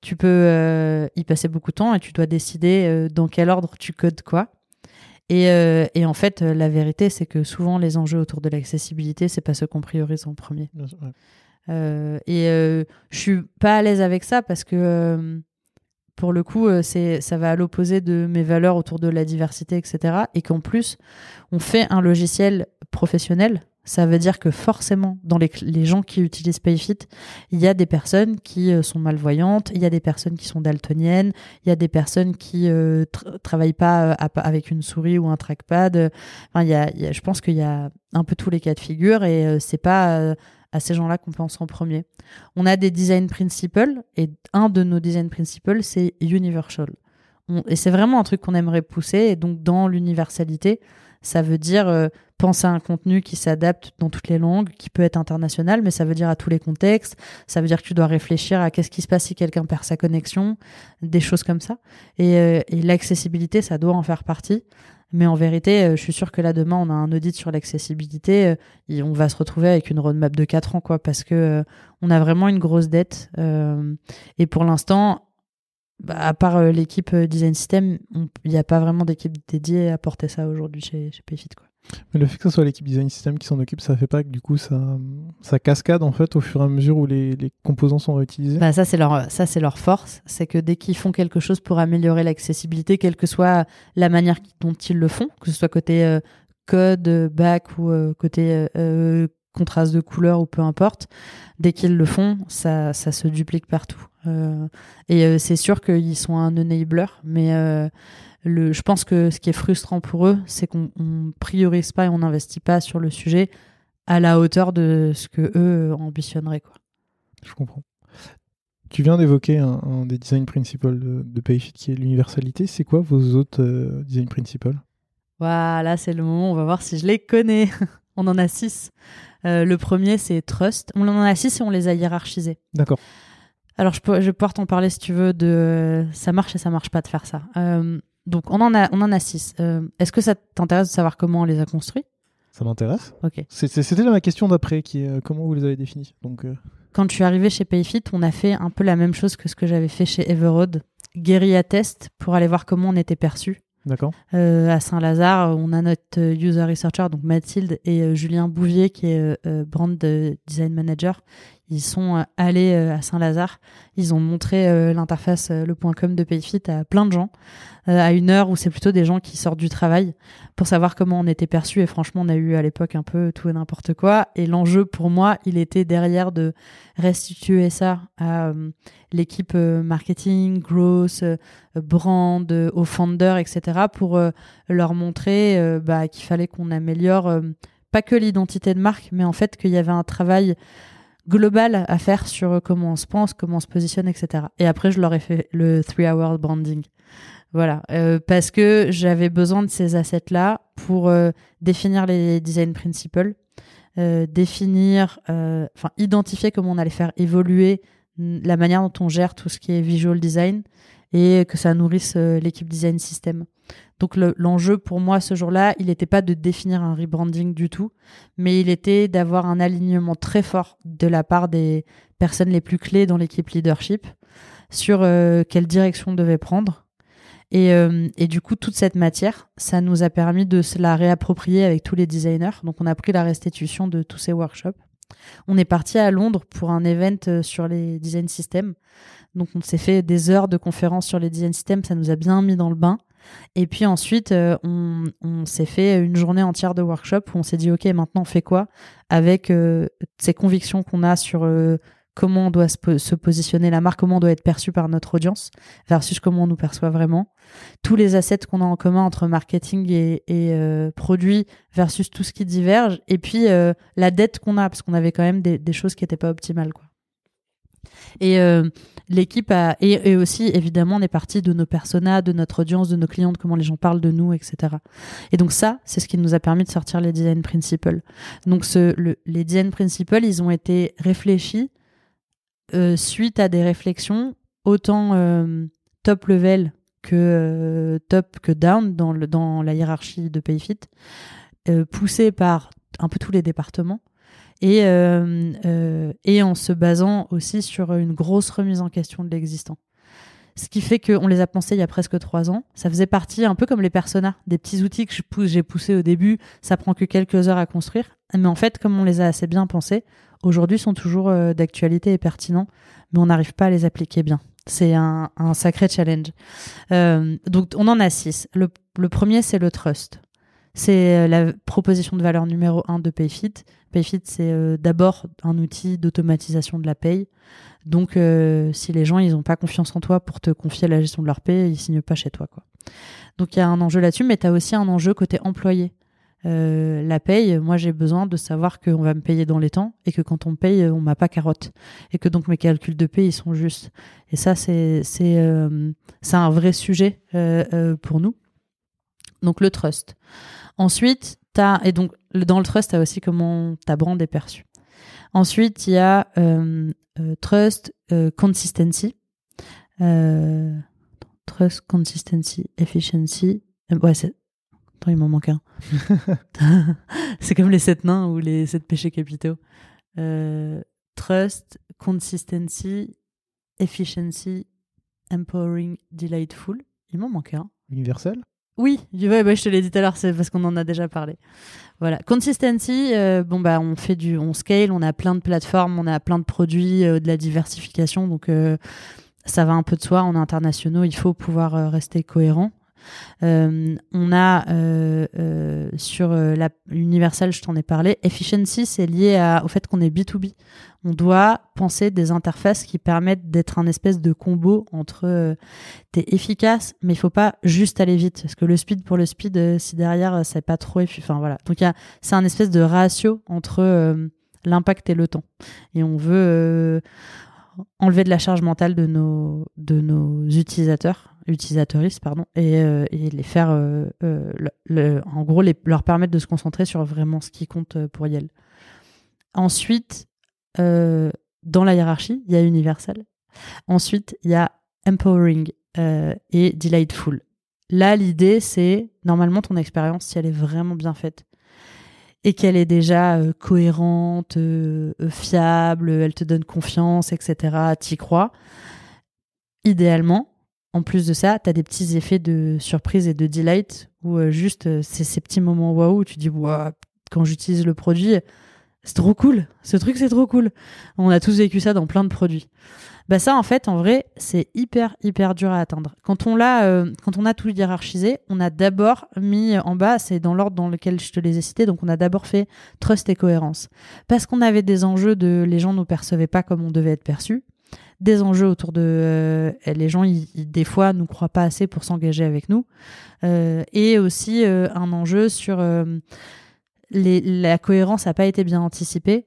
tu peux euh, y passer beaucoup de temps et tu dois décider euh, dans quel ordre tu codes quoi. Et, euh, et en fait, la vérité, c'est que souvent, les enjeux autour de l'accessibilité, c'est pas ce qu'on priorise en premier. Ouais. Et je suis pas à l'aise avec ça parce que pour le coup, c'est ça va à l'opposé de mes valeurs autour de la diversité, etc. Et qu'en plus, on fait un logiciel professionnel. Ça veut dire que forcément, dans les, gens qui utilisent Payfit, il y a des personnes qui euh, sont malvoyantes, il y a des personnes qui sont daltoniennes, il y a des personnes qui euh, tra- travaillent pas euh, avec une souris ou un trackpad. Enfin, y a, je pense qu'il y a un peu tous les cas de figure et euh, c'est pas euh, à ces gens-là qu'on pense en premier. On a des design principles et un de nos design principles, c'est universal. Et c'est vraiment un truc qu'on aimerait pousser. Et donc, dans l'universalité, ça veut dire penser à un contenu qui s'adapte dans toutes les langues, qui peut être international, mais ça veut dire à tous les contextes. Ça veut dire que tu dois réfléchir à qu'est-ce qui se passe si quelqu'un perd sa connexion, des choses comme ça. Et, euh, l'accessibilité, ça doit en faire partie. Mais en vérité, euh, je suis sûre que là, demain, on a un audit sur l'accessibilité. euh, et on va se retrouver avec une roadmap de 4 ans, quoi, parce que on a vraiment une grosse dette. et pour l'instant, bah, à part l'équipe Design System, il n'y a pas vraiment d'équipe dédiée à porter ça aujourd'hui chez, chez Payfit, quoi. Mais le fait que ce soit l'équipe design system qui s'en occupe, ça fait pas que du coup ça, ça cascade en fait au fur et à mesure où les, les composants sont réutilisés. Bah, ça, c'est leur, leur force. C'est que dès qu'ils font quelque chose pour améliorer l'accessibilité, quelle que soit la manière dont ils le font, que ce soit côté euh, code, euh, back ou euh, côté contraste de couleur ou peu importe, dès qu'ils le font, ça, ça se duplique partout. Euh, et euh, c'est sûr qu'ils sont un enabler, mais euh, le, je pense que ce qui est frustrant pour eux, c'est qu'on on priorise pas et on n'investit pas sur le sujet à la hauteur de ce que eux ambitionneraient, quoi. Je comprends. Tu viens d'évoquer un, un des design principles de, de Payfit qui est l'universalité. C'est quoi vos autres design principles? Voilà, c'est le moment, on va voir si je les connais. on en a six. Euh, le premier, c'est Trust. On en a six et on les a hiérarchisés. D'accord. Alors, je, peux, je vais pouvoir t'en parler si tu veux de ça marche et ça marche pas de faire ça. Euh, donc, on en a, on en a six. Euh, Est-ce que ça t'intéresse de savoir comment on les a construits? Ça m'intéresse. Ok. C'était ma question d'après, qui est comment vous les avez définis? Donc, Quand je suis arrivée chez Payfit, on a fait un peu la même chose que ce que j'avais fait chez Everode. Guérilla test pour aller voir comment on était perçu. D'accord. Euh, à Saint-Lazare, on a notre euh, user researcher, donc Mathilde et euh, Julien Bouvier, qui est euh, euh, brand design manager. Ils sont euh, allés euh, à Saint-Lazare. Ils ont montré euh, l'interface le point .com de Payfit à plein de gens, à une heure où c'est plutôt des gens qui sortent du travail pour savoir comment on était perçu. Et franchement, on a eu à l'époque un peu tout et n'importe quoi. Et l'enjeu pour moi, il était derrière de restituer ça à l'équipe marketing, growth, brand, aux founders, etc. pour leur montrer bah, qu'il fallait qu'on améliore pas que l'identité de marque, mais en fait qu'il y avait un travail global à faire sur comment on se pense, comment on se positionne, etc. Et après, je leur ai fait le three hour branding. Voilà, Euh, parce que j'avais besoin de ces assets-là pour euh, définir les design principles, euh, définir, enfin identifier comment on allait faire évoluer la manière dont on gère tout ce qui est visual design et que ça nourrisse l'équipe design system. Donc le- l'enjeu pour moi ce jour-là, il n'était pas de définir un rebranding du tout, mais il était d'avoir un alignement très fort de la part des personnes les plus clés dans l'équipe leadership sur euh, quelle direction on devait prendre. Et, euh, et du coup, toute cette matière, ça nous a permis de se la réapproprier avec tous les designers. Donc, on a pris la restitution de tous ces workshops. On est parti à Londres pour un event euh, sur les design systems. Donc, on s'est fait des heures de conférences sur les design systems. Ça nous a bien mis dans le bain. Et puis ensuite, euh, on, s'est fait une journée entière de workshop où on s'est dit, OK, maintenant on fait quoi avec euh, ces convictions qu'on a sur euh, comment on doit se, po- se positionner la marque, comment on doit être perçu par notre audience versus comment on nous perçoit vraiment. Tous les assets qu'on a en commun entre marketing et, et produit versus tout ce qui diverge. Et puis la dette qu'on a, parce qu'on avait quand même des, choses qui n'étaient pas optimales. Quoi. Et l'équipe a et, aussi évidemment on est parti de nos personas, de notre audience, de nos clients, de comment les gens parlent de nous, etc. Et donc ça, c'est ce qui nous a permis de sortir les design principles. Donc ce, le, les design principles, ils ont été réfléchis euh, suite à des réflexions autant euh, top level que euh, top que down dans, le, dans la hiérarchie de Payfit, euh, poussés par un peu tous les départements et, euh, euh, et en se basant aussi sur une grosse remise en question de l'existant. Ce qui fait qu'on les a pensés il y a presque trois ans. Ça faisait partie, un peu comme les personas, des petits outils que j'ai poussés au début. Ça prend que quelques heures à construire. Mais en fait, comme on les a assez bien pensés, aujourd'hui sont toujours euh, d'actualité et pertinents, mais on n'arrive pas à les appliquer bien. C'est un, sacré challenge. Donc, on en a six. Le premier, c'est le trust. C'est euh, la proposition de valeur numéro un de Payfit. Payfit, c'est euh, d'abord un outil d'automatisation de la paye. Donc, euh, si les gens ils n'ont pas confiance en toi pour te confier la gestion de leur paye, ils signent pas chez toi. Quoi. Donc, il y a un enjeu là-dessus, mais tu as aussi un enjeu côté employé. La paye, moi j'ai besoin de savoir qu'on va me payer dans les temps et que quand on me paye, on m'a pas carotte et que donc mes calculs de paye ils sont justes. Et ça c'est c'est un vrai sujet pour nous. Donc le trust. Ensuite, t'as et donc dans le trust, t'as aussi comment ta brand est perçue. Ensuite, il y a euh, euh, trust, euh, consistency, euh, trust, consistency, efficiency. Ouais, c'est Attends, il m'en manque un. c'est comme les sept nains ou les sept péchés capitaux. Trust, consistency, efficiency, empowering, delightful. Il m'en manque un. Universel? Oui, ouais, ouais, je te l'ai dit tout à l'heure, c'est parce qu'on en a déjà parlé. Voilà, consistency, euh, bon bah on fait du, on scale, on a plein de plateformes, on a plein de produits, euh, de la diversification, donc euh, ça va un peu de soi. On est internationaux, il faut pouvoir rester cohérent. Euh, on a euh, euh, sur la Universal, je t'en ai parlé. Efficiency, c'est lié au fait qu'on est B2B. On doit penser des interfaces qui permettent d'être un espèce de combo entre t'es efficace, mais il faut pas juste aller vite. Parce que le speed pour le speed, si derrière, c'est pas trop efficace. Enfin voilà. Donc c'est un espèce de ratio entre l'impact et le temps. Et on veut enlever de la charge mentale de nos utilisateurs, utilisateuristes, pardon, et, euh, et les faire, euh, euh, en gros, leur permettre de se concentrer sur vraiment ce qui compte pour Yel. Ensuite, dans la hiérarchie, il y a Universal. Ensuite, il y a Empowering et Delightful. Là, l'idée, c'est normalement ton expérience, si elle est vraiment bien faite et qu'elle est déjà cohérente, fiable, elle te donne confiance, etc., t'y crois. Idéalement, en plus de ça, tu as des petits effets de surprise et de delight où euh, juste euh, c'est ces petits moments waouh où tu dis waouh quand j'utilise le produit, c'est trop cool. Ce truc c'est trop cool. On a tous vécu ça dans plein de produits. Bah ça en fait en vrai c'est hyper hyper dur à atteindre. Quand on l'a euh, quand on a tout hiérarchisé, on a d'abord mis en bas, c'est dans l'ordre dans lequel je te les ai cités, donc on a d'abord fait trust et cohérence parce qu'on avait des enjeux de les gens nous percevaient pas comme on devait être perçu des enjeux autour de euh, les gens ils, des fois nous croient pas assez pour s'engager avec nous. Euh, et aussi euh, un enjeu sur la cohérence n'a pas été bien anticipée.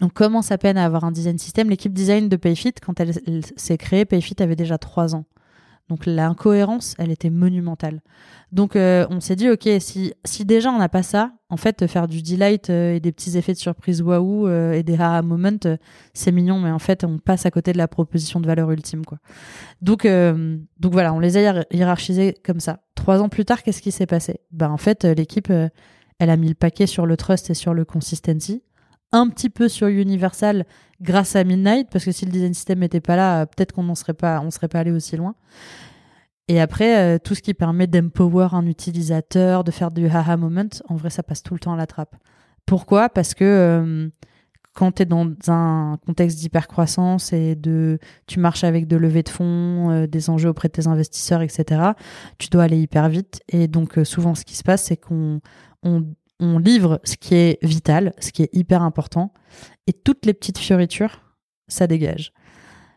On commence à peine à avoir un design système? L'équipe design de Payfit quand elle, elle s'est créée Payfit avait déjà trois ans donc l'incohérence, elle était monumentale. Donc euh, on s'est dit, ok, si, si déjà on n'a pas ça, en fait, faire du delight euh, et des petits effets de surprise waouh euh, et des aha moments, c'est mignon, mais en fait, on passe à côté de la proposition de valeur ultime. quoi. Donc, donc voilà, on les a hiérarchisés comme ça. Trois ans plus tard, qu'est-ce qui s'est passé? Ben, En fait, l'équipe, elle a mis le paquet sur le trust et sur le consistency un petit peu sur Universal grâce à Midnight, parce que si le design system n'était pas là, peut-être qu'on n'en serait pas, on serait pas allé aussi loin. Et après, euh, tout ce qui permet d'empower un utilisateur, de faire du haha moment, en vrai, ça passe tout le temps à la trappe. Pourquoi? Parce que euh, quand tu es dans un contexte d'hypercroissance et de tu marches avec de levées de fonds, euh, des enjeux auprès de tes investisseurs, etc., tu dois aller hyper vite. Et donc, souvent, ce qui se passe, c'est qu'on on, on livre ce qui est vital, ce qui est hyper important, et toutes les petites fioritures, ça dégage.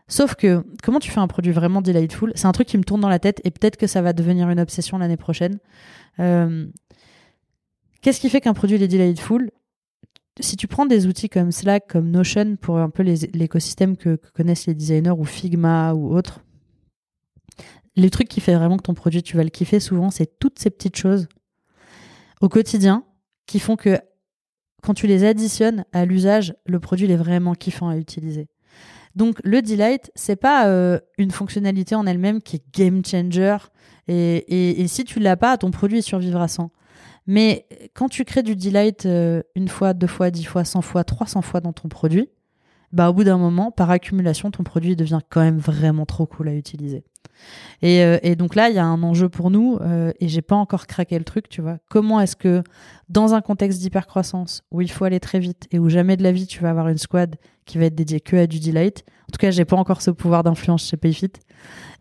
Sauf que, comment tu fais un produit vraiment delightful? C'est un truc qui me tourne dans la tête, et peut-être que ça va devenir une obsession l'année prochaine. Euh, qu'est-ce qui fait qu'un produit est delightful? Si tu prends des outils comme Slack, comme Notion, pour un peu l'écosystème que, que connaissent les designers, ou Figma, ou autres, les trucs qui fait vraiment que ton produit, tu vas le kiffer souvent, c'est toutes ces petites choses au quotidien qui font que quand tu les additionnes à l'usage, le produit est vraiment kiffant à utiliser. Donc le delight, c'est pas euh, une fonctionnalité en elle-même qui est game changer. Et, et, si tu l'as pas, ton produit survivra sans. Mais quand tu crées du delight euh, une fois, deux fois, dix fois, cent fois, trois cents fois dans ton produit, bah au bout d'un moment, par accumulation, ton produit devient quand même vraiment trop cool à utiliser. Et, euh, et, donc là, il y a un enjeu pour nous, euh, et j'ai pas encore craqué le truc, tu vois. Comment est-ce que, dans un contexte d'hypercroissance, où il faut aller très vite, et où jamais de la vie tu vas avoir une squad qui va être dédiée que à du delight, en tout cas, j'ai pas encore ce pouvoir d'influence chez Payfit,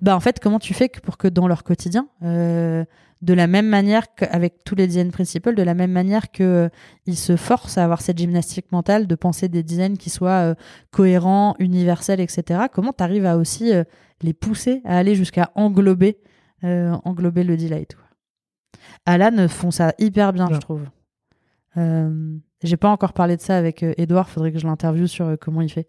bah en fait, comment tu fais pour que dans leur quotidien, euh, de la même manière qu'avec tous les design principles, de la même manière que euh, ils se forcent à avoir cette gymnastique mentale de penser des designs qui soient euh, cohérents, universels, etc. Comment tu arrives à aussi euh, les pousser à aller jusqu'à englober, englober le delight Alan font ça hyper bien, je trouve. J'ai pas encore parlé de ça avec Edouard, faudrait que je l'interviewe sur comment il fait.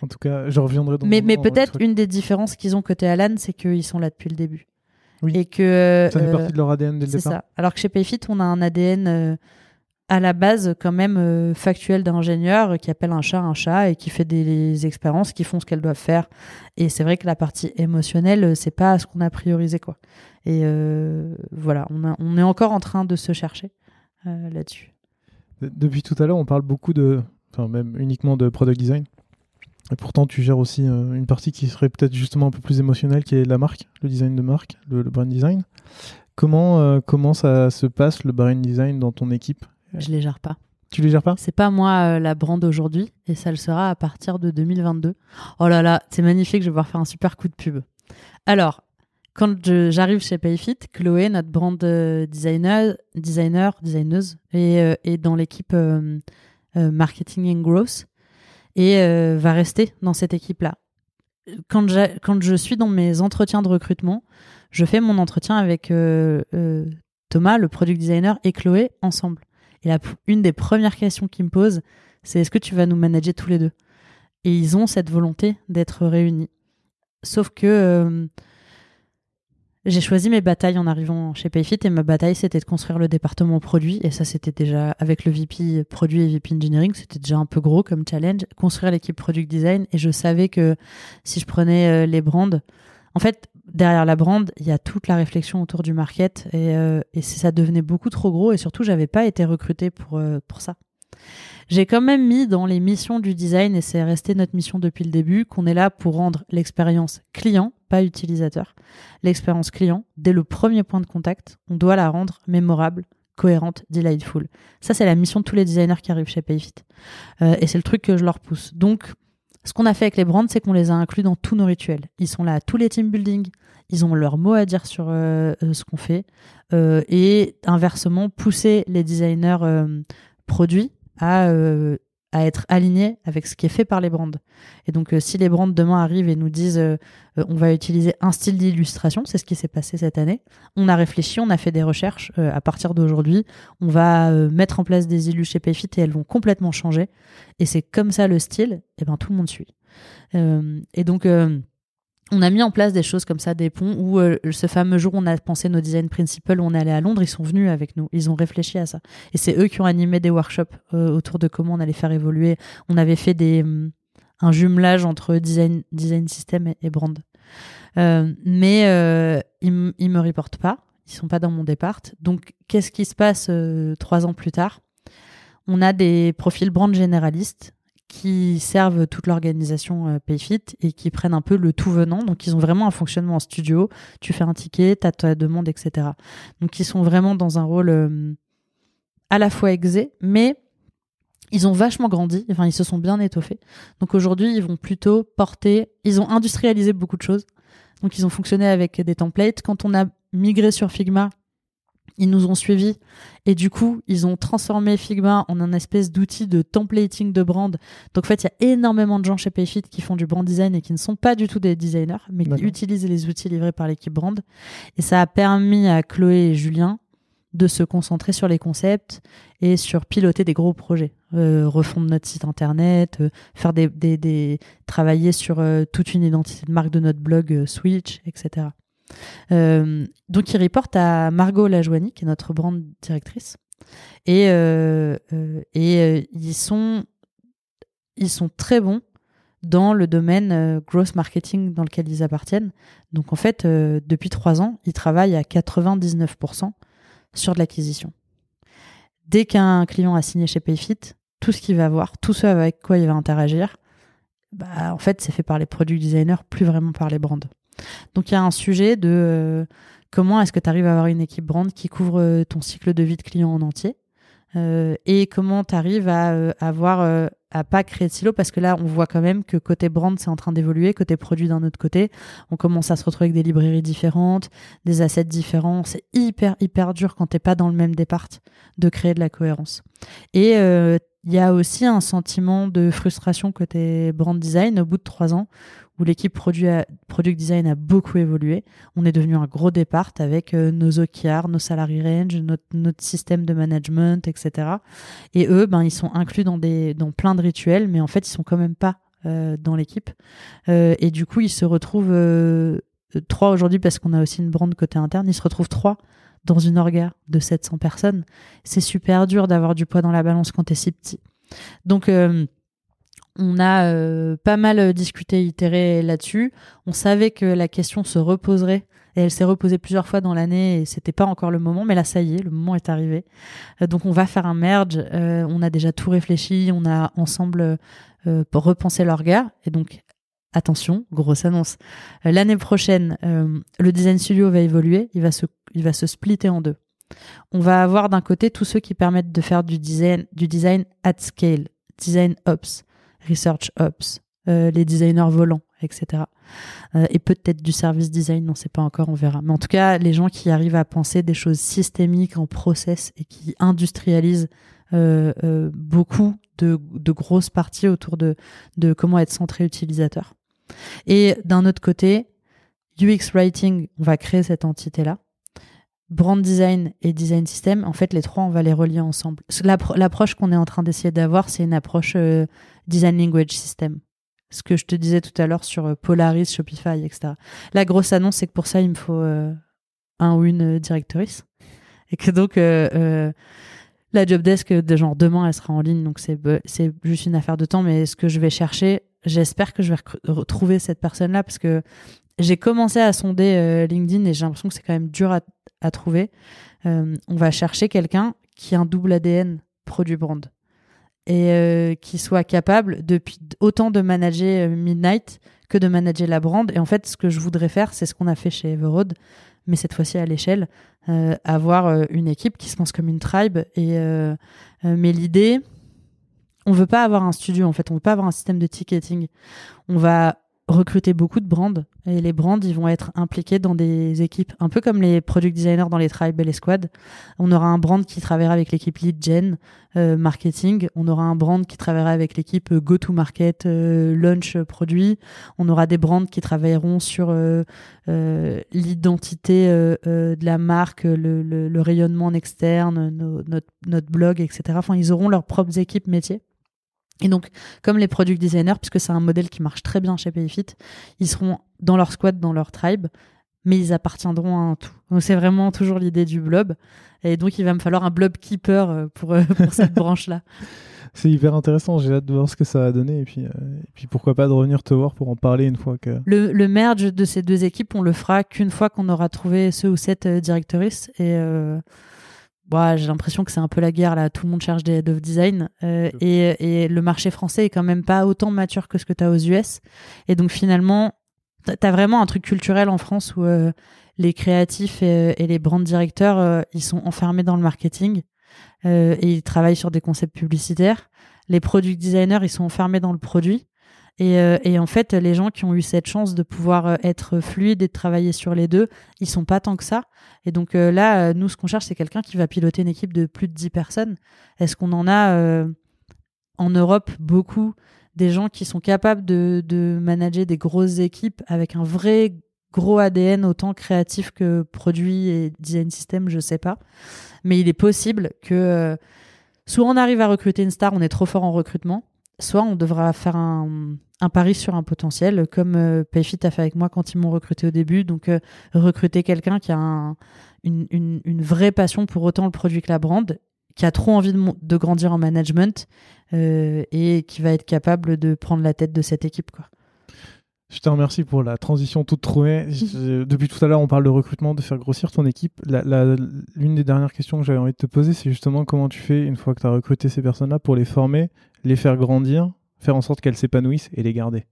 En tout cas, je reviendrai dans Mais, mais peut-être une des différences qu'ils ont côté Alan, c'est qu'ils sont là depuis le début. Et que, ça fait partie de leur ADN dès le départ. Ça. Alors que chez Payfit, on a un ADN euh, à la base quand même euh, factuel d'ingénieur qui appelle un chat un chat et qui fait des, expériences qui font ce qu'elles doivent faire. Et c'est vrai que la partie émotionnelle, euh, c'est pas ce qu'on a priorisé quoi. Et voilà, on, on, est encore en train de se chercher là-dessus. Depuis tout à l'heure, on parle beaucoup de, enfin même uniquement de product design. Et pourtant, tu gères aussi euh, une partie qui serait peut-être justement un peu plus émotionnelle, qui est la marque, le design de marque, le, brand design. Comment, euh, comment ça se passe, le brand design, dans ton équipe? Je les gère pas. Tu les gères pas? C'est pas moi euh, la brand aujourd'hui, et ça le sera à partir de 2022. Oh là là, c'est magnifique, je vais pouvoir faire un super coup de pub. Alors, quand j'arrive chez Payfit, Chloé, notre brand designer, designer designeuse, est, est dans l'équipe marketing and growth et euh, va rester dans cette équipe-là. Quand, je suis dans mes entretiens de recrutement, je fais mon entretien avec euh, euh, Thomas, le product designer, et Chloé ensemble. Et la, une des premières questions qu'ils me posent, c'est est-ce que tu vas nous manager tous les deux? Et ils ont cette volonté d'être réunis. Sauf que j'ai choisi mes batailles en arrivant chez Payfit et ma bataille c'était de construire le département produit. Et ça c'était déjà avec le VP produit et VP engineering c'était déjà un peu gros comme challenge. Construire l'équipe product design. Et je savais que si je prenais euh, les brands en fait derrière la brand il y a toute la réflexion autour du market. Et, euh, ça devenait beaucoup trop gros. Et surtout j'avais pas été recruté pour euh, pour ça J'ai quand même mis dans les missions du design, et c'est resté notre mission depuis le début, qu'on est là pour rendre l'expérience client, pas utilisateur, l'expérience client, dès le premier point de contact, on doit la rendre mémorable, cohérente, delightful. Ça, c'est la mission de tous les designers qui arrivent chez Payfit. Euh, et c'est le truc que je leur pousse. Donc, ce qu'on a fait avec les brands, c'est qu'on les a inclus dans tous nos rituels. Ils sont là à tous les team building, ils ont leur mot à dire sur euh, euh, ce qu'on fait. et inversement, pousser les designers produits à, euh, à être aligné avec ce qui est fait par les brands. Et donc, euh, si les brands demain arrivent et nous disent euh, on va utiliser un style d'illustration, c'est ce qui s'est passé cette année, on a réfléchi, on a fait des recherches. à partir d'aujourd'hui, on va mettre en place des illus chez Payfit et elles vont complètement changer. Et c'est comme ça le style, et ben tout le monde suit. et donc, on a mis en place des choses comme ça, des ponts, où euh, ce fameux jour où on a pensé nos design principles, où on est allé à Londres, ils sont venus avec nous, ils ont réfléchi à ça. Et c'est eux qui ont animé des workshops euh, autour de comment on allait faire évoluer. On avait fait hum, un jumelage entre design, design system et, brand. Euh, mais ils, ils me reportent pas, ils sont pas dans mon départ. Donc, qu'est-ce qui se passe trois ans plus tard? On a des profils brand généralistes qui servent toute l'organisation euh, Payfit et qui prennent un peu le tout venant. Donc, ils ont vraiment un fonctionnement en studio. Tu fais un ticket, tu as ta demande, etc. Donc, ils sont vraiment dans un rôle euh, à la fois exé, mais ils ont vachement grandi. Enfin, ils se sont bien étoffés. Donc, aujourd'hui, ils vont plutôt porter. Ils ont industrialisé beaucoup de choses. Donc, ils ont fonctionné avec des templates. Quand on a migré sur Figma, ils nous ont suivis et du coup, ils ont transformé Figma en un espèce d'outil de templating de brand. Donc en fait, il y a énormément de gens chez Payfit qui font du brand design et qui ne sont pas du tout des designers, mais qui utilisent les outils livrés par l'équipe brand. Et ça a permis à Chloé et Julien de se concentrer sur les concepts et sur piloter des gros projets, euh, refondre notre site internet, euh, faire des, des, des, travailler sur euh, toute une identité de marque de notre blog Switch, etc. Euh, donc, il reporte à Margot Lajoigny, qui est notre brand directrice. Et, euh, euh, ils, sont, très bons dans le domaine growth marketing dans lequel ils appartiennent. Donc, en fait, depuis trois ans, ils travaillent à 99% sur de l'acquisition. Dès qu'un client a signé chez Payfit, tout ce qu'il va voir, tout ce avec quoi il va interagir, bah, en fait, c'est fait par les produits designers, plus vraiment par les brands. Donc il y a un sujet de euh, comment est-ce que tu arrives à avoir une équipe brand qui couvre euh, ton cycle de vie de client en entier euh, et comment tu arrives à avoir à pas créer de silo? Parce que là on voit quand même que côté brand c'est en train d'évoluer. Côté produit d'un autre côté on commence à se retrouver avec des librairies différentes des assets différents. C'est hyper hyper dur quand t'es pas dans le même départ de créer de la cohérence. Et il y a aussi un sentiment de frustration côté brand design. Au bout de trois ans où l'équipe produit, product design a beaucoup évolué. On est devenu un gros départ avec euh, nos OKR, nos salary range, notre, système de management, etc. Et eux, ben, ils sont inclus dans, des, dans plein de rituels, mais en fait, ils sont quand même pas euh, dans l'équipe. Euh, et du coup, ils se retrouvent trois aujourd'hui parce qu'on a aussi une brand côté interne. Ils se retrouvent trois dans une orga de 700 personnes. C'est super dur d'avoir du poids dans la balance quand t'es si petit. Donc, on a euh, pas mal euh, discuté, itéré là-dessus. On savait que la question se reposerait et elle s'est reposée plusieurs fois dans l'année et c'était pas encore le moment, mais là ça y est, le moment est arrivé. Euh, donc on va faire un merge. on a déjà tout réfléchi, on a ensemble repensé l'orga et donc attention, grosse annonce. L'année prochaine, le design studio va évoluer, il va se, splitter en deux. On va avoir d'un côté tous ceux qui permettent de faire du design, du design at scale, design ops Research Ops, euh, les designers volants, etc. Euh, et peut-être du service design, on ne sait pas encore, on verra. Mais en tout cas, les gens qui arrivent à penser des choses systémiques en process et qui industrialisent euh, beaucoup de, grosses parties autour de, comment être centré utilisateur. Et d'un autre côté, UX Writing, on va créer cette entité-là brand design et design system, en fait, les trois, on va les relier ensemble. L'approche qu'on est en train d'essayer d'avoir, c'est une approche design language system. Ce que je te disais tout à l'heure sur euh, Polaris, Shopify, etc. La grosse annonce, c'est que pour ça, il me faut euh, un ou une directrice. Et que donc, la job desk de genre demain, elle sera en ligne. Donc, c'est juste une affaire de temps. Mais ce que je vais chercher, j'espère que je vais retrouver cette personne-là parce que j'ai commencé à sonder LinkedIn et j'ai l'impression que c'est quand même dur à, trouver, euh, on va chercher quelqu'un qui a un double ADN produit brand. Et euh, qui soit capable depuis autant de manager euh, Midnight que de manager la brand. Et en fait, ce que je voudrais faire, c'est ce qu'on a fait chez Everroad, mais cette fois-ci à l'échelle, euh, avoir une équipe qui se pense comme une tribe. Et mais l'idée, on veut pas avoir un studio en fait, on veut pas avoir un système de ticketing. On va recruter beaucoup de brands. Et les brands ils vont être impliqués dans des équipes un peu comme les product designers dans les tribes et les squads. On aura un brand qui travaillera avec l'équipe lead gen euh, marketing. On aura un brand qui travaillera avec l'équipe go to market euh, launch euh, produit. On aura des brands qui travailleront sur euh, euh, l'identité euh, euh, de la marque le, le, rayonnement en externe notre, notre blog etc enfin ils auront leurs propres équipes métiers et donc, comme les product designers, puisque c'est un modèle qui marche très bien chez Payfit, ils seront dans leur squad, dans leur tribe, mais ils appartiendront à un tout. Donc, c'est vraiment toujours l'idée du blob. Et donc, il va me falloir un blob keeper euh, pour, euh, pour cette branche-là. C'est hyper intéressant, j'ai hâte de voir ce que ça va donner et puis, euh, et puis pourquoi pas de revenir te voir pour en parler une fois que... Le, le merge de ces deux équipes, on le fera qu'une fois qu'on aura trouvé ce ou cette directrice. Et euh, bah, j'ai l'impression que c'est un peu la guerre là. Tout le monde cherche des head of design. Euh, et, et le marché français est quand même pas autant mature que ce que tu as aux US. Et donc finalement, t'as- t'as vraiment un truc culturel en France où euh, les créatifs et, et les brand directeurs, euh, ils sont enfermés dans le marketing et ils travaillent sur des concepts publicitaires. Les product designers, ils sont enfermés dans le produit. Et, euh, et en fait, les gens qui ont eu cette chance de pouvoir euh, être fluides et de travailler sur les deux, ils sont pas tant que ça. Et donc euh, là, nous, ce qu'on cherche, c'est quelqu'un qui va piloter une équipe de plus de 10 personnes. Est-ce qu'on en a en Europe beaucoup des gens qui sont capables de, de manager des grosses équipes avec un vrai gros ADN autant créatif que produit et design system, je sais pas. Mais il est possible que soit on arrive à recruter une star, on est trop fort en recrutement, soit on devra faire un, pari sur un potentiel, comme euh, a fait avec moi quand ils m'ont recruté au début. Donc, euh, recruter quelqu'un qui a un- une, vraie passion pour autant le produit que la brand, qui a trop envie de, grandir en management euh, et qui va être capable de prendre la tête de cette équipe. Je te remercie pour la transition toute trouvée. Je- depuis tout à l'heure, on parle de recrutement, de faire grossir ton équipe. L'une des dernières questions que j'avais envie de te poser, c'est justement comment tu fais, une fois que tu as recruté ces personnes-là, pour les former, les faire grandir, faire en sorte qu'elles s'épanouissent et les garder.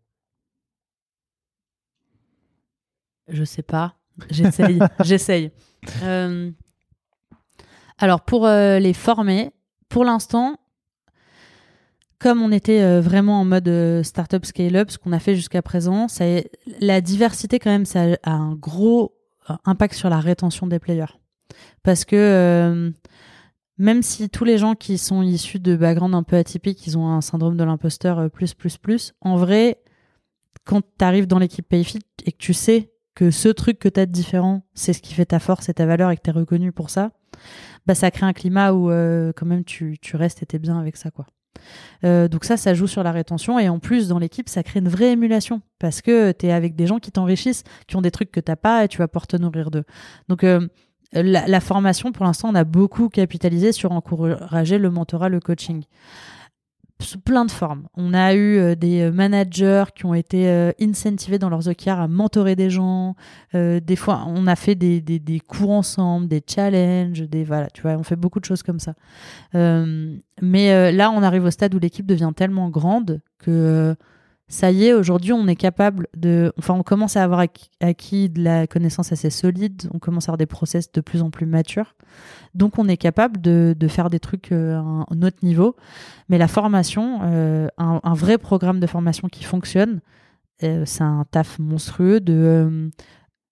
Je sais pas. J'essaye. J'essaye. Euh, alors, pour euh, les former, pour l'instant, comme on était euh, vraiment en mode euh, startup scale-up, ce qu'on a fait jusqu'à présent, la diversité, quand même, ça a un gros euh, impact sur la rétention des players. Parce que même si tous les gens qui sont issus de backgrounds un peu atypiques, ils ont un syndrome de l'imposteur plus, plus, plus, en vrai, quand tu arrives dans l'équipe Payfit et que tu sais que ce truc que tu de différent, c'est ce qui fait ta force et ta valeur et que tu es reconnu pour ça, bah ça crée un climat où quand même tu, tu restes et t'es bien avec ça quoi. Euh, donc ça, ça joue sur la rétention. Et en plus dans l'équipe, ça crée une vraie émulation. Parce que tu es avec des gens qui t'enrichissent, qui ont des trucs que t'as pas et tu vas pouvoir te nourrir d'eux. Donc euh, la, la formation, pour l'instant, on a beaucoup capitalisé sur encourager le mentorat, le coaching sous plein de formes. On a eu euh, des euh, managers qui ont été euh, incentivés dans leurs OKR à mentorer des gens. Des fois, on a fait des, des, des cours ensemble, des challenges, des voilà, tu vois, on fait beaucoup de choses comme ça. Mais là, on arrive au stade où l'équipe devient tellement grande que ça y est, aujourd'hui, on est capable de. Enfin, on commence à avoir acquis, de la connaissance assez solide. On commence à avoir des process de plus en plus matures. Donc, on est capable de, de faire des trucs euh, à un, un autre niveau. Mais la formation, euh, un, un vrai programme de formation qui fonctionne, euh, c'est un taf monstrueux de euh,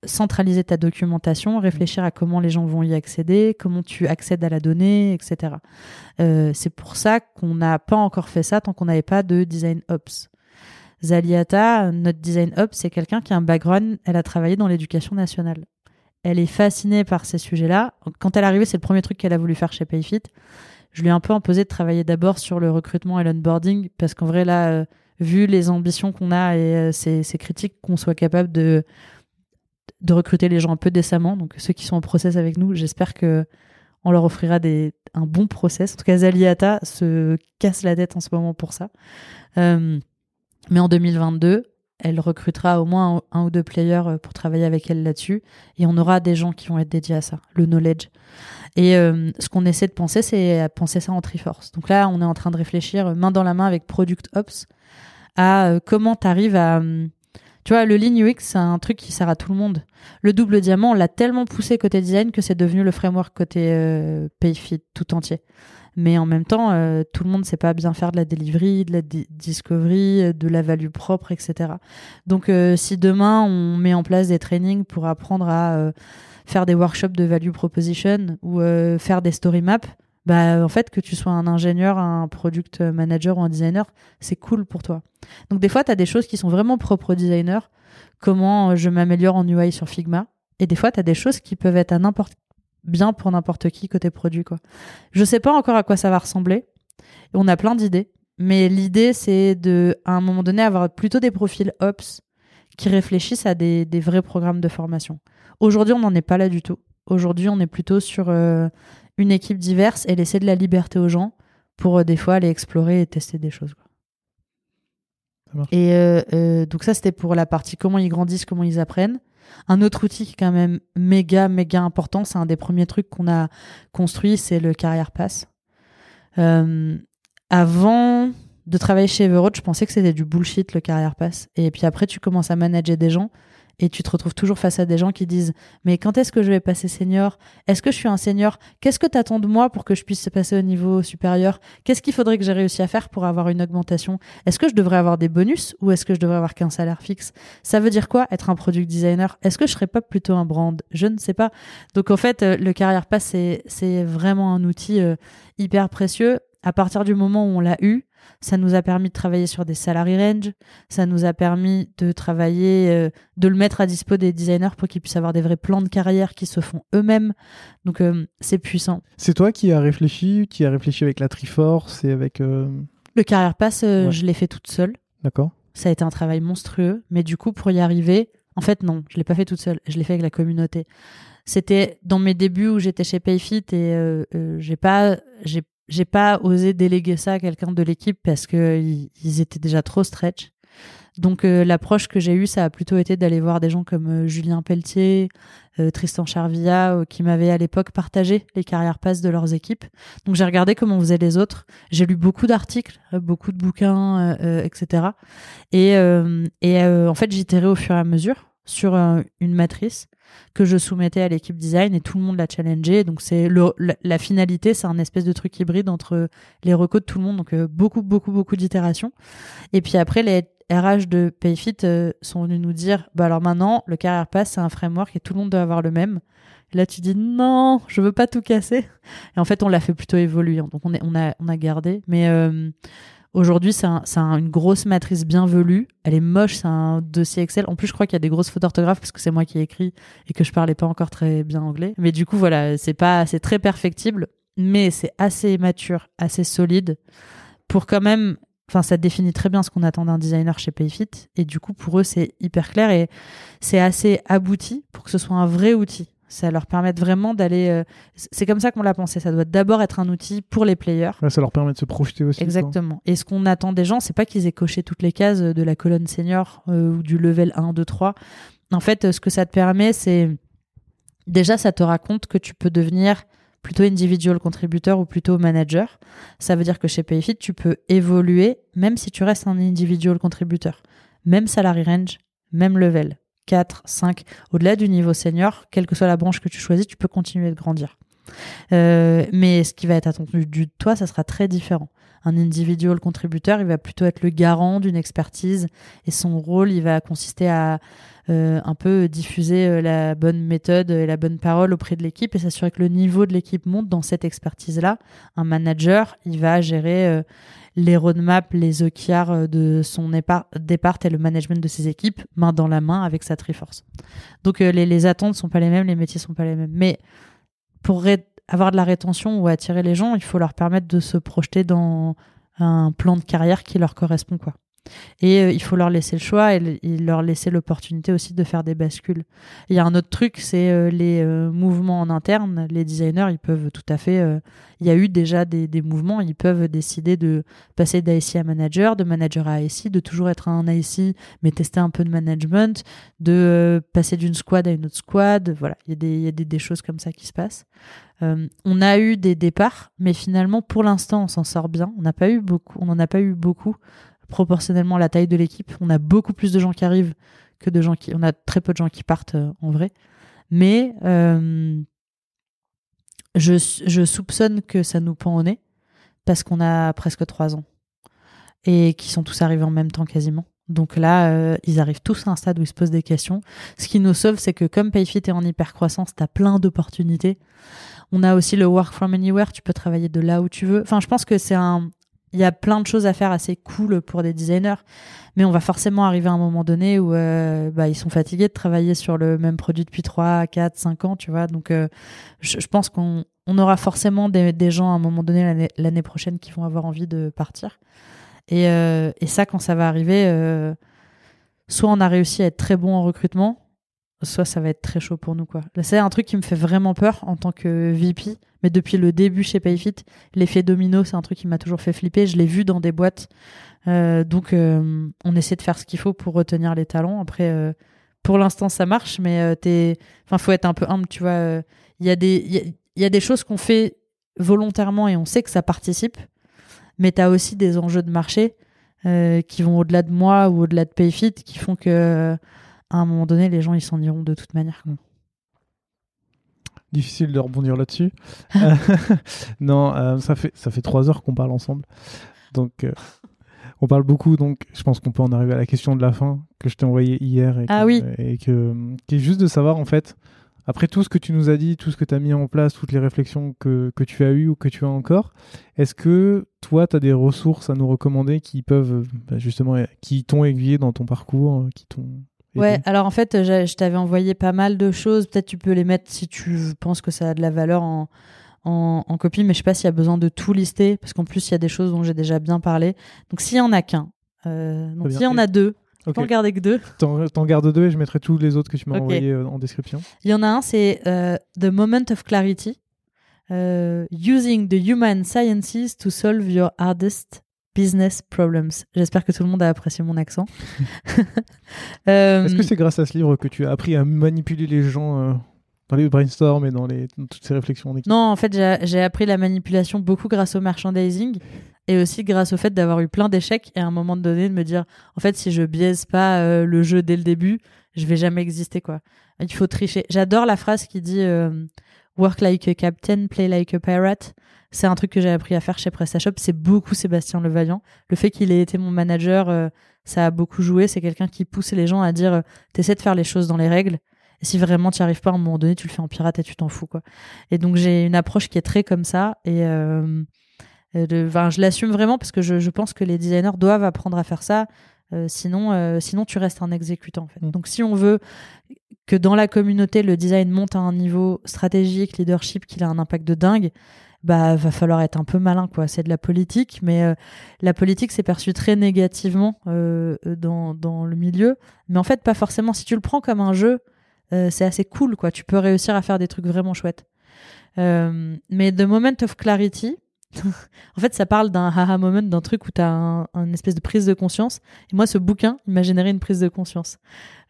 centraliser ta documentation, réfléchir à comment les gens vont y accéder, comment tu accèdes à la donnée, etc. C'est pour ça qu'on n'a pas encore fait ça tant qu'on n'avait pas de design ops. Zaliata, notre design ops, c'est quelqu'un qui a un background, elle a travaillé dans l'éducation nationale. Elle est fascinée par ces sujets-là. Quand elle est arrivée, c'est le premier truc qu'elle a voulu faire chez Payfit. Je lui ai un peu imposé de travailler d'abord sur le recrutement et l'onboarding parce qu'en vrai, là, euh, vu les ambitions qu'on a et euh, c'est c'est critique qu'on soit capable de, de recruter les gens un peu décemment. Donc, ceux qui sont en process avec nous, j'espère que on leur offrira des, un bon process. En tout cas, Zaliata se casse la tête en ce moment pour ça. Euh, mais en 2022, elle recrutera au moins un, ou deux players euh, pour travailler avec elle là-dessus. Et on aura des gens qui vont être dédiés à ça, le knowledge. Et euh, ce qu'on essaie de penser, c'est penser ça en Triforce. Donc là, on est en train de réfléchir main dans la main avec Product Ops à comment tu arrives à. Tu vois, le Lean UX, c'est un truc qui sert à tout le monde. Le double diamant, on l'a tellement poussé côté design que c'est devenu le framework côté Payfit tout entier. Mais en même temps, euh, tout le monde ne sait pas bien faire de la delivery, de la discovery, euh, de la value propre, etc. Donc, euh, si demain on met en place des trainings pour apprendre à faire des workshops de value proposition ou faire des story maps, bah en fait que tu sois un ingénieur, un product manager ou un designer, c'est cool pour toi. Donc des fois tu as des choses qui sont vraiment propres au designer, comment je m'améliore en UI sur Figma et des fois tu as des choses qui peuvent être à n'importe bien pour n'importe qui côté produit quoi. Je sais pas encore à quoi ça va ressembler. On a plein d'idées, mais l'idée c'est de à un moment donné avoir plutôt des profils ops qui réfléchissent à des, des vrais programmes de formation. Aujourd'hui, on n'en est pas là du tout. Aujourd'hui, on est plutôt sur euh, une équipe diverse et laisser de la liberté aux gens pour euh, des fois aller explorer et tester des choses. Et euh, donc ça, c'était pour la partie comment ils grandissent, comment ils apprennent. Un autre outil qui est quand même méga, méga important, c'est un des premiers trucs qu'on a construit, c'est le Carrière Pass. Euh, avant de travailler chez Everoad, je pensais que c'était du bullshit le Carrière Pass. Et puis après, tu commences à manager des gens et tu te retrouves toujours face à des gens qui disent mais quand est-ce que je vais passer senior? Est-ce que je suis un senior? Qu'est-ce que tu attends de moi pour que je puisse passer au niveau supérieur? Qu'est-ce qu'il faudrait que j'ai réussi à faire pour avoir une augmentation? Est-ce que je devrais avoir des bonus ou est-ce que je devrais avoir qu'un salaire fixe? Ça veut dire quoi être un product designer? Est-ce que je serais pas plutôt un brand? Je ne sais pas. Donc en fait, euh, le carrière pass c'est vraiment un outil euh, hyper précieux. À partir du moment où on l'a eu, ça nous a permis de travailler sur des salary range, ça nous a permis de travailler, euh, de le mettre à dispo des designers pour qu'ils puissent avoir des vrais plans de carrière qui se font eux-mêmes. Donc euh, c'est puissant. C'est toi qui as réfléchi, qui a réfléchi avec la Triforce et avec... Euh, le Carrière Pass, je l'ai fait toute seule. D'accord. Ça a été un travail monstrueux, mais du coup pour y arriver, en fait non, je l'ai pas fait toute seule, je l'ai fait avec la communauté. C'était dans mes débuts où j'étais chez Payfit et j'ai pas j'ai j'ai pas osé déléguer ça à quelqu'un de l'équipe parce que ils étaient déjà trop stretch. Donc euh, l'approche que j'ai eue, ça a plutôt été d'aller voir des gens comme euh, Julien Pelletier, euh, Tristan Charvilla, qui m'avaient à l'époque partagé les carrières passes de leurs équipes. Donc j'ai regardé comment faisaient les autres. J'ai lu beaucoup d'articles, beaucoup de bouquins, etc. Et, et en fait, j'itérais au fur et à mesure sur une matrice que je soumettais à l'équipe design et tout le monde l'a challengé. Donc c'est la, finalité, c'est un espèce de truc hybride entre les recos de tout le monde. Donc euh, beaucoup, beaucoup, beaucoup d'itérations. Et puis après, les RH de Payfit euh, sont venus nous dire, bah alors maintenant, le Career Pass, c'est un framework et tout le monde doit avoir le même. là, tu dis non, je veux pas tout casser. Et en fait, on l'a fait plutôt évoluer. Donc on, a, on a gardé. Mais euh, Aujourd'hui, c'est une grosse matrice bien velue. Elle est moche, c'est un dossier Excel. En plus, je crois qu'il y a des grosses fautes d'orthographe parce que c'est moi qui ai écrit et que je parlais pas encore très bien anglais. Mais du coup, voilà, c'est pas, c'est très perfectible, mais c'est assez mature, assez solide pour quand même. Enfin, ça définit très bien ce qu'on attend d'un designer chez Payfit. Et du coup, pour eux, c'est hyper clair et c'est assez abouti pour que ce soit un vrai outil. Ça leur permet vraiment d'aller. Euh, c'est comme ça qu'on l'a pensé. Ça doit d'abord être un outil pour les players. ça leur permet de se projeter aussi. Exactement. Et ce qu'on attend des gens, c'est pas qu'ils aient coché toutes les cases de la colonne senior euh, ou du level 1, 2, 3. En fait, ce que ça te permet, c'est déjà, ça te raconte que tu peux devenir plutôt individual contributeur ou plutôt manager. Ça veut dire que chez Payfit, tu peux évoluer même si tu restes un individual contributeur. Même salary range, même level. 4, 5, au-delà du niveau senior, quelle que soit la branche que tu choisis, tu peux continuer de grandir. Euh, mais ce qui va être attendu de toi, ça sera très différent. Un individual contributeur, il va plutôt être le garant d'une expertise et son rôle, il va consister à euh, un peu diffuser euh, la bonne méthode et la bonne parole auprès de l'équipe et s'assurer que le niveau de l'équipe monte dans cette expertise-là. Un manager, il va gérer les roadmaps, les OKR euh, de son départ et le management de ses équipes main dans la main avec sa Triforce. Donc euh, les, les attentes sont pas les mêmes, les métiers sont pas les mêmes. Mais pour avoir de la rétention ou attirer les gens, il faut leur permettre de se projeter dans un plan de carrière qui leur correspond quoi. Et euh, il faut leur laisser le choix et, leur laisser l'opportunité aussi de faire des bascules. Il y a un autre truc, c'est euh, les euh, mouvements en interne. Les designers, ils peuvent tout à fait. il y a eu déjà des, mouvements. Ils peuvent décider de passer d'IC à manager, de manager à IC, de toujours être un IC, mais tester un peu de management, de passer d'une squad à une autre squad. Voilà, il y a des, il y a des, des choses comme ça qui se passent. on a eu des départs, mais finalement, pour l'instant, on s'en sort bien. On n'a pas eu beaucoup. On n'en a pas eu beaucoup proportionnellement à la taille de l'équipe. On a beaucoup plus de gens qui arrivent que de gens qui. On a très peu de gens qui partent euh, en vrai. Mais euh, je, je, soupçonne que ça nous pend au nez parce qu'on a presque trois ans et qui sont tous arrivés en même temps quasiment. Donc là, euh, ils arrivent tous à un stade où ils se posent des questions. Ce qui nous sauve, c'est que comme Payfit est en hyper croissance, tu as plein d'opportunités. On a aussi le work from anywhere, tu peux travailler de là où tu veux. Enfin, je pense que c'est un, il y a plein de choses à faire assez cool pour des designers, mais on va forcément arriver à un moment donné où euh, bah, ils sont fatigués de travailler sur le même produit depuis 3, 4, 5 ans, tu vois. Donc, euh, je, pense qu'on on aura forcément des, des, gens à un moment donné l'année prochaine qui vont avoir envie de partir. Et, euh, et ça, quand ça va arriver, soit on a réussi à être très bon en recrutement, soit ça va être très chaud pour nous quoi. C'est un truc qui me fait vraiment peur en tant que VP, mais depuis le début chez Payfit, l'effet domino, c'est un truc qui m'a toujours fait flipper. Je l'ai vu dans des boîtes, euh, donc euh, on essaie de faire ce qu'il faut pour retenir les talents. Après, euh, pour l'instant, ça marche, mais t'es, enfin, faut être un peu humble, tu vois. Il y a des, il y, a des choses qu'on fait volontairement et on sait que ça participe, mais t'as aussi des enjeux de marché qui vont au-delà de moi ou au-delà de Payfit, qui font que à un moment donné, les gens ils s'en iront de toute manière. Difficile de rebondir là-dessus. non, euh, ça fait ça fait trois heures qu'on parle ensemble, donc euh, on parle beaucoup. Donc je pense qu'on peut en arriver à la question de la fin que je t'ai envoyée hier et ah oui. et que qui est juste de savoir en fait après tout ce que tu nous as dit, tout ce que tu as mis en place, toutes les réflexions que, que, tu as eues ou que tu as encore, est-ce que toi, tu as des ressources à nous recommander qui peuvent, bah, justement, qui t'ont aiguillé dans ton parcours, qui t'ont Ouais, alors en fait, je, t'avais envoyé pas mal de choses. Peut-être tu peux les mettre si tu penses que ça a de la valeur en, en, copie, mais je sais pas s'il y a besoin de tout lister, parce qu'en plus, il y a des choses dont j'ai déjà bien parlé. Donc s'il y en a qu'un, euh, donc s'il y en a deux, okay. t'en garder que deux. T'en gardes deux et je mettrai tous les autres que tu m'as envoyés euh, en description. Il y en a un, c'est euh, The Moment of Clarity. using the human sciences to solve your hardest Business Problems. J'espère que tout le monde a apprécié mon accent. Euh, Est-ce que c'est grâce à ce livre que tu as appris à manipuler les gens euh, dans les brainstorms et dans, les, toutes ces réflexions Non, en fait, j'ai appris la manipulation beaucoup grâce au merchandising et aussi grâce au fait d'avoir eu plein d'échecs et à un moment donné de me dire, en fait, si je biaise pas euh, le jeu dès le début, je vais jamais exister, quoi. Il faut tricher. J'adore la phrase qui dit Work like a captain, play like a pirate. C'est un truc que j'ai appris à faire chez PrestaShop. C'est beaucoup Sébastien Levaillant. Le fait qu'il ait été mon manager, euh, ça a beaucoup joué. C'est quelqu'un qui pousse les gens à dire euh, t'essaies de faire les choses dans les règles. Et si vraiment tu n'y arrives pas, à un moment donné, tu le fais en pirate et tu t'en fous. quoi. Et donc j'ai une approche qui est très comme ça. Et euh, je l'assume vraiment parce que je, je, pense que les designers doivent apprendre à faire ça. sinon, sinon, tu restes un exécutant. En fait. Mm. Donc si on veut que dans la communauté, le design monte à un niveau stratégique, leadership, qu'il a un impact de dingue, bah va falloir être un peu malin quoi. C'est de la politique mais euh, la politique c'est perçu très négativement euh, dans, dans le milieu. Mais en fait pas forcément. Si tu le prends comme un jeu euh, c'est assez cool quoi. Tu peux réussir à faire des trucs vraiment chouettes. Mais the moment of clarity en fait ça parle d'un haha moment d'un truc où tu as un, une espèce de prise de conscience. Et moi ce bouquin il m'a généré une prise de conscience.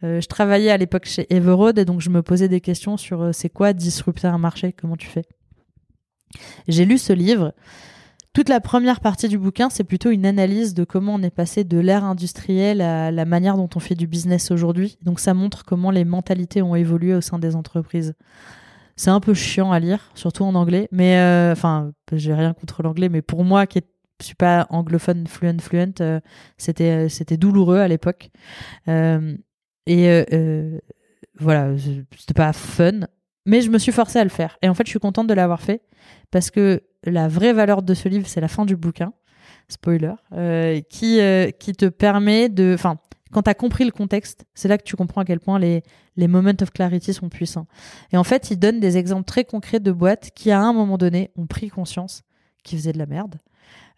Je travaillais à l'époque chez Everode et donc je me posais des questions sur c'est quoi disrupter un marché? Comment tu fais? J'ai lu ce livre. Toute la première partie du bouquin, c'est plutôt une analyse de comment on est passé de l'ère industrielle à la manière dont on fait du business aujourd'hui. Donc ça montre comment les mentalités ont évolué au sein des entreprises. C'est un peu chiant à lire, surtout en anglais. Mais euh, enfin, j'ai rien contre l'anglais, mais pour moi qui ne suis pas anglophone fluent fluent, euh, c'était c'était douloureux à l'époque. Euh, et voilà, c'était pas fun, mais je me suis forcée à le faire. Et en fait, je suis contente de l'avoir fait parce que la vraie valeur de ce livre, c'est la fin du bouquin, spoiler, euh, qui, euh, qui te permet de... Enfin, quand tu as compris le contexte, c'est là que tu comprends à quel point les, les moments of clarity sont puissants. Et en fait, il donne des exemples très concrets de boîtes qui, à un moment donné, ont pris conscience qu'ils faisaient de la merde.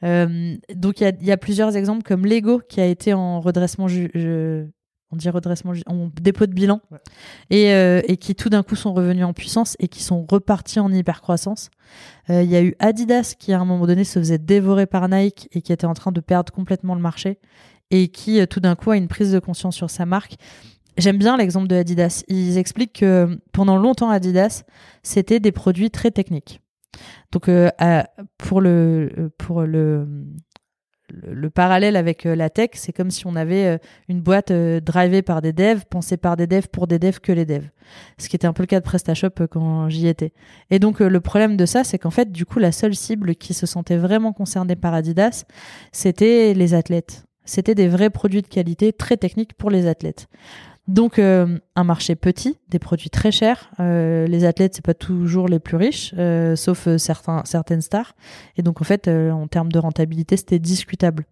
Euh, donc il y a, y a, plusieurs exemples comme Lego qui a été en redressement, on dit redressement, en dépôt de bilan, ouais. et, euh, et, qui tout d'un coup sont revenus en puissance et qui sont repartis en hyper croissance. Euh, il y a eu Adidas qui à un moment donné se faisait dévorer par Nike et qui était en train de perdre complètement le marché et qui tout d'un coup a une prise de conscience sur sa marque. J'aime bien l'exemple de Adidas. Ils expliquent que pendant longtemps Adidas c'était des produits très techniques. Donc euh, pour le pour le le, parallèle avec euh, la tech, c'est comme si on avait euh, une boîte drivée par des devs, pensée par des devs pour des devs que les devs. Ce qui était un peu le cas de PrestaShop quand j'y étais. Et donc le problème de ça, c'est qu'en fait, du coup, la seule cible qui se sentait vraiment concernée par Adidas, c'était les athlètes. C'était des vrais produits de qualité très techniques pour les athlètes. Donc euh, un marché petit, des produits très chers. Euh, les athlètes c'est pas toujours les plus riches, euh, sauf certains certaines stars. Et donc en fait en termes de rentabilité c'était discutable.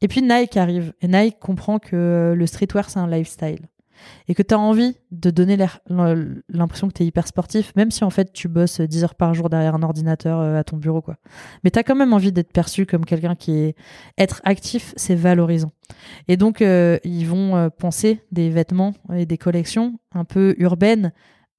Et puis Nike arrive et Nike comprend que le streetwear c'est un lifestyle et que tu as envie de donner l'impression que tu es hyper sportif, même si en fait tu bosses 10 heures par jour derrière un ordinateur euh, à ton bureau. quoi. Mais tu as quand même envie d'être perçu comme quelqu'un qui est... Être actif, c'est valorisant. Et donc, euh, ils vont euh, penser des vêtements et des collections un peu urbaines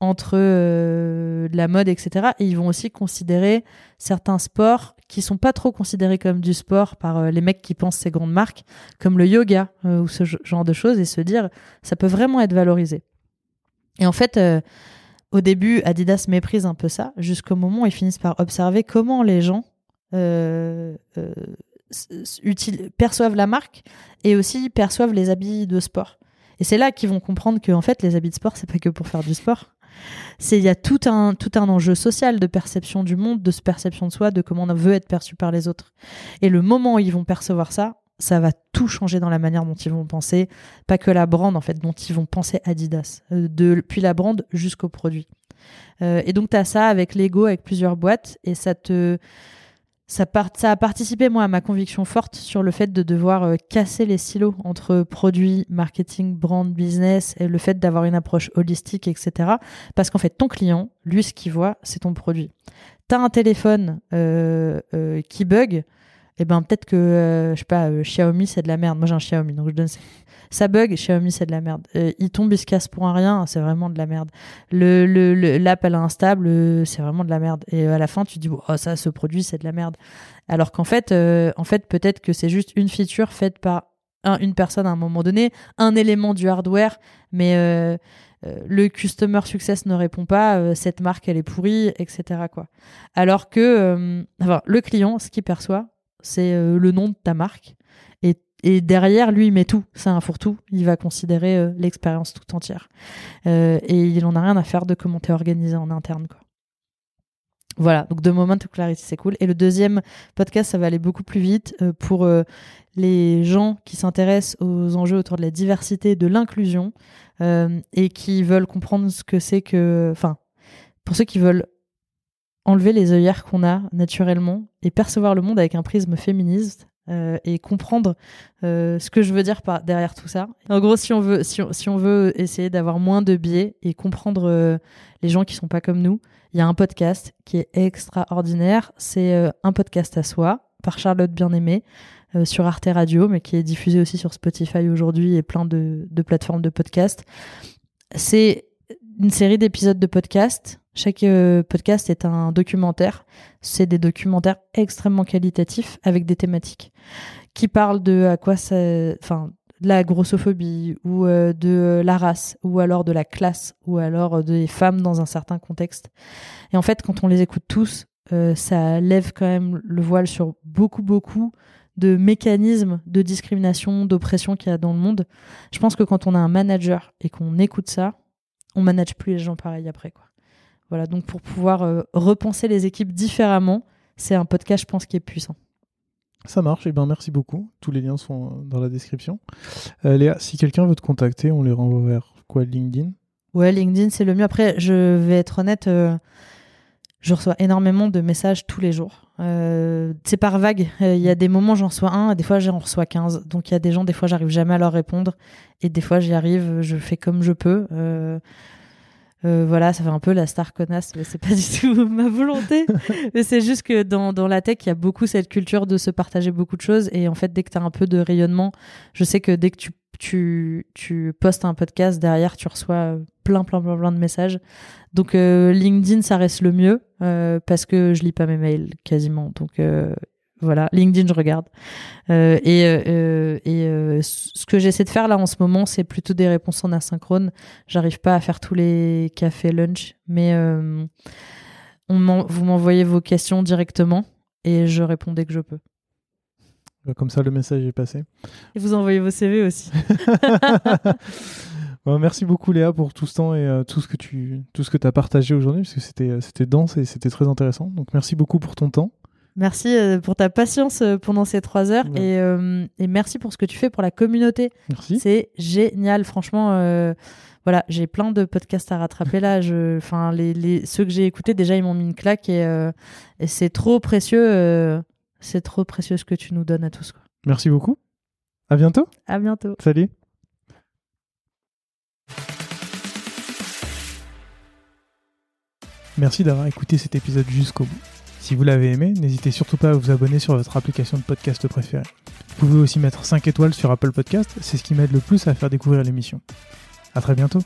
entre euh, la mode, etc. Et ils vont aussi considérer certains sports qui sont pas trop considérés comme du sport par euh, les mecs qui pensent ces grandes marques, comme le yoga euh, ou ce genre de choses, et se dire ça peut vraiment être valorisé. Et en fait, au début, Adidas méprise un peu ça, jusqu'au moment où ils finissent par observer comment les gens perçoivent la marque et aussi perçoivent les habits de sport. Et c'est là qu'ils vont comprendre que en fait, les habits de sport, c'est pas que pour faire du sport c'est il y a tout un tout un enjeu social de perception du monde, de perception de soi, de comment on veut être perçu par les autres. Et le moment où ils vont percevoir ça, ça va tout changer dans la manière dont ils vont penser, pas que la brand en fait, dont ils vont penser Adidas, euh, depuis la brand jusqu'au produit. Euh, et donc tu as ça avec Lego, avec plusieurs boîtes, et ça te ça, a participé moi à ma conviction forte sur le fait de devoir euh, casser les silos entre produits, marketing, brand, business et le fait d'avoir une approche holistique, etc. Parce qu'en fait, ton client, lui, ce qu'il voit, c'est ton produit. T'as un téléphone euh, euh, qui bug, et eh ben peut-être que je sais pas, Xiaomi c'est de la merde. Moi j'ai un Xiaomi, donc je donne ça bug, Xiaomi c'est de la merde. Euh, il tombe, il se casse pour un rien, c'est vraiment de la merde. Le, l'app elle est instable, euh, c'est vraiment de la merde. Et à la fin tu dis oh ça ce produit c'est de la merde. Alors qu'en fait euh, peut-être que c'est juste une feature faite par une personne à un moment donné, un élément du hardware, mais le customer success ne répond pas, cette marque elle est pourrie, etc. Alors que le client, ce qu'il perçoit, c'est le nom de ta marque et derrière, lui, il met tout. C'est un fourre-tout. Il va considérer euh, l'expérience tout entière. Euh, et il en a rien à faire de comment t'es organisé en interne. Voilà, donc de Moment to Clarity, c'est cool. Et le deuxième podcast, ça va aller beaucoup plus vite euh, pour les gens qui s'intéressent aux enjeux autour de la diversité, de l'inclusion, et qui veulent comprendre ce que c'est que... Enfin, pour ceux qui veulent enlever les œillères qu'on a naturellement et percevoir le monde avec un prisme féministe, euh, et comprendre euh, ce que je veux dire par derrière tout ça. En gros, si on veut, si on, si on veut essayer d'avoir moins de biais et comprendre euh, les gens qui sont pas comme nous, il y a un podcast qui est extraordinaire. C'est un podcast à soi par Charlotte Bien-Aimée sur Arte Radio, mais qui est diffusé aussi sur Spotify aujourd'hui et plein de, de plateformes de podcast. C'est une série d'épisodes de podcast chaque euh, podcast est un documentaire. C'est des documentaires extrêmement qualitatifs avec des thématiques qui parlent de à quoi ça, enfin, de la grossophobie ou euh, de la race ou alors de la classe ou alors des femmes dans un certain contexte. Et en fait, quand on les écoute tous, euh, ça lève quand même le voile sur beaucoup, beaucoup de mécanismes de discrimination, d'oppression qu'il y a dans le monde. Je pense que quand on a un manager et qu'on écoute ça, on manage plus les gens pareil après, quoi. Voilà, donc pour pouvoir euh, repenser les équipes différemment, c'est un podcast, je pense, qui est puissant. Ça marche, et eh ben merci beaucoup. Tous les liens sont euh, dans la description. Euh, Léa, si quelqu'un veut te contacter, on les renvoie vers quoi LinkedIn? Ouais, LinkedIn, c'est le mieux. Après, je vais être honnête, je reçois énormément de messages tous les jours. C'est par vague. Il y a des moments, j'en reçois un, et des fois, j'en reçois 15. Donc, il y a des gens, des fois, j'arrive jamais à leur répondre. Et des fois, j'y arrive, je fais comme je peux. Euh, voilà, ça fait un peu la star connasse, mais c'est pas du tout ma volonté. mais c'est juste que dans, dans la tech, il y a beaucoup cette culture de se partager beaucoup de choses. Et en fait, dès que tu as un peu de rayonnement, je sais que dès que tu, tu, tu postes un podcast, derrière, tu reçois plein, plein, plein, plein de messages. Donc, euh, LinkedIn, ça reste le mieux euh, parce que je lis pas mes mails quasiment. Donc, euh, voilà, LinkedIn, je regarde. Euh, et euh, et euh, ce que j'essaie de faire là en ce moment, c'est plutôt des réponses en asynchrone. J'arrive pas à faire tous les cafés lunch, mais euh, on vous m'envoyez vos questions directement et je réponds dès que je peux. Comme ça, le message est passé. Et vous envoyez vos CV aussi. Bon, merci beaucoup Léa pour tout ce temps et euh, tout ce que tu tout ce que as partagé aujourd'hui parce que c'était euh, c'était dense et c'était très intéressant. Donc merci beaucoup pour ton temps. Merci euh, pour ta patience pendant ces trois heures Ouais. et, euh, et merci pour ce que tu fais pour la communauté. Merci. C'est génial, franchement. euh, voilà, j'ai plein de podcasts à rattraper là. Je, enfin, les, les, ceux que j'ai écoutés déjà, ils m'ont mis une claque et, euh, et c'est trop précieux. C'est trop précieux ce que tu nous donnes à tous. Quoi. Merci beaucoup. À bientôt. À bientôt. Salut. Merci d'avoir écouté cet épisode jusqu'au bout. Si vous l'avez aimé, n'hésitez surtout pas à vous abonner sur votre application de podcast préférée. Vous pouvez aussi mettre 5 étoiles sur Apple Podcast, c'est ce qui m'aide le plus à faire découvrir l'émission. À très bientôt.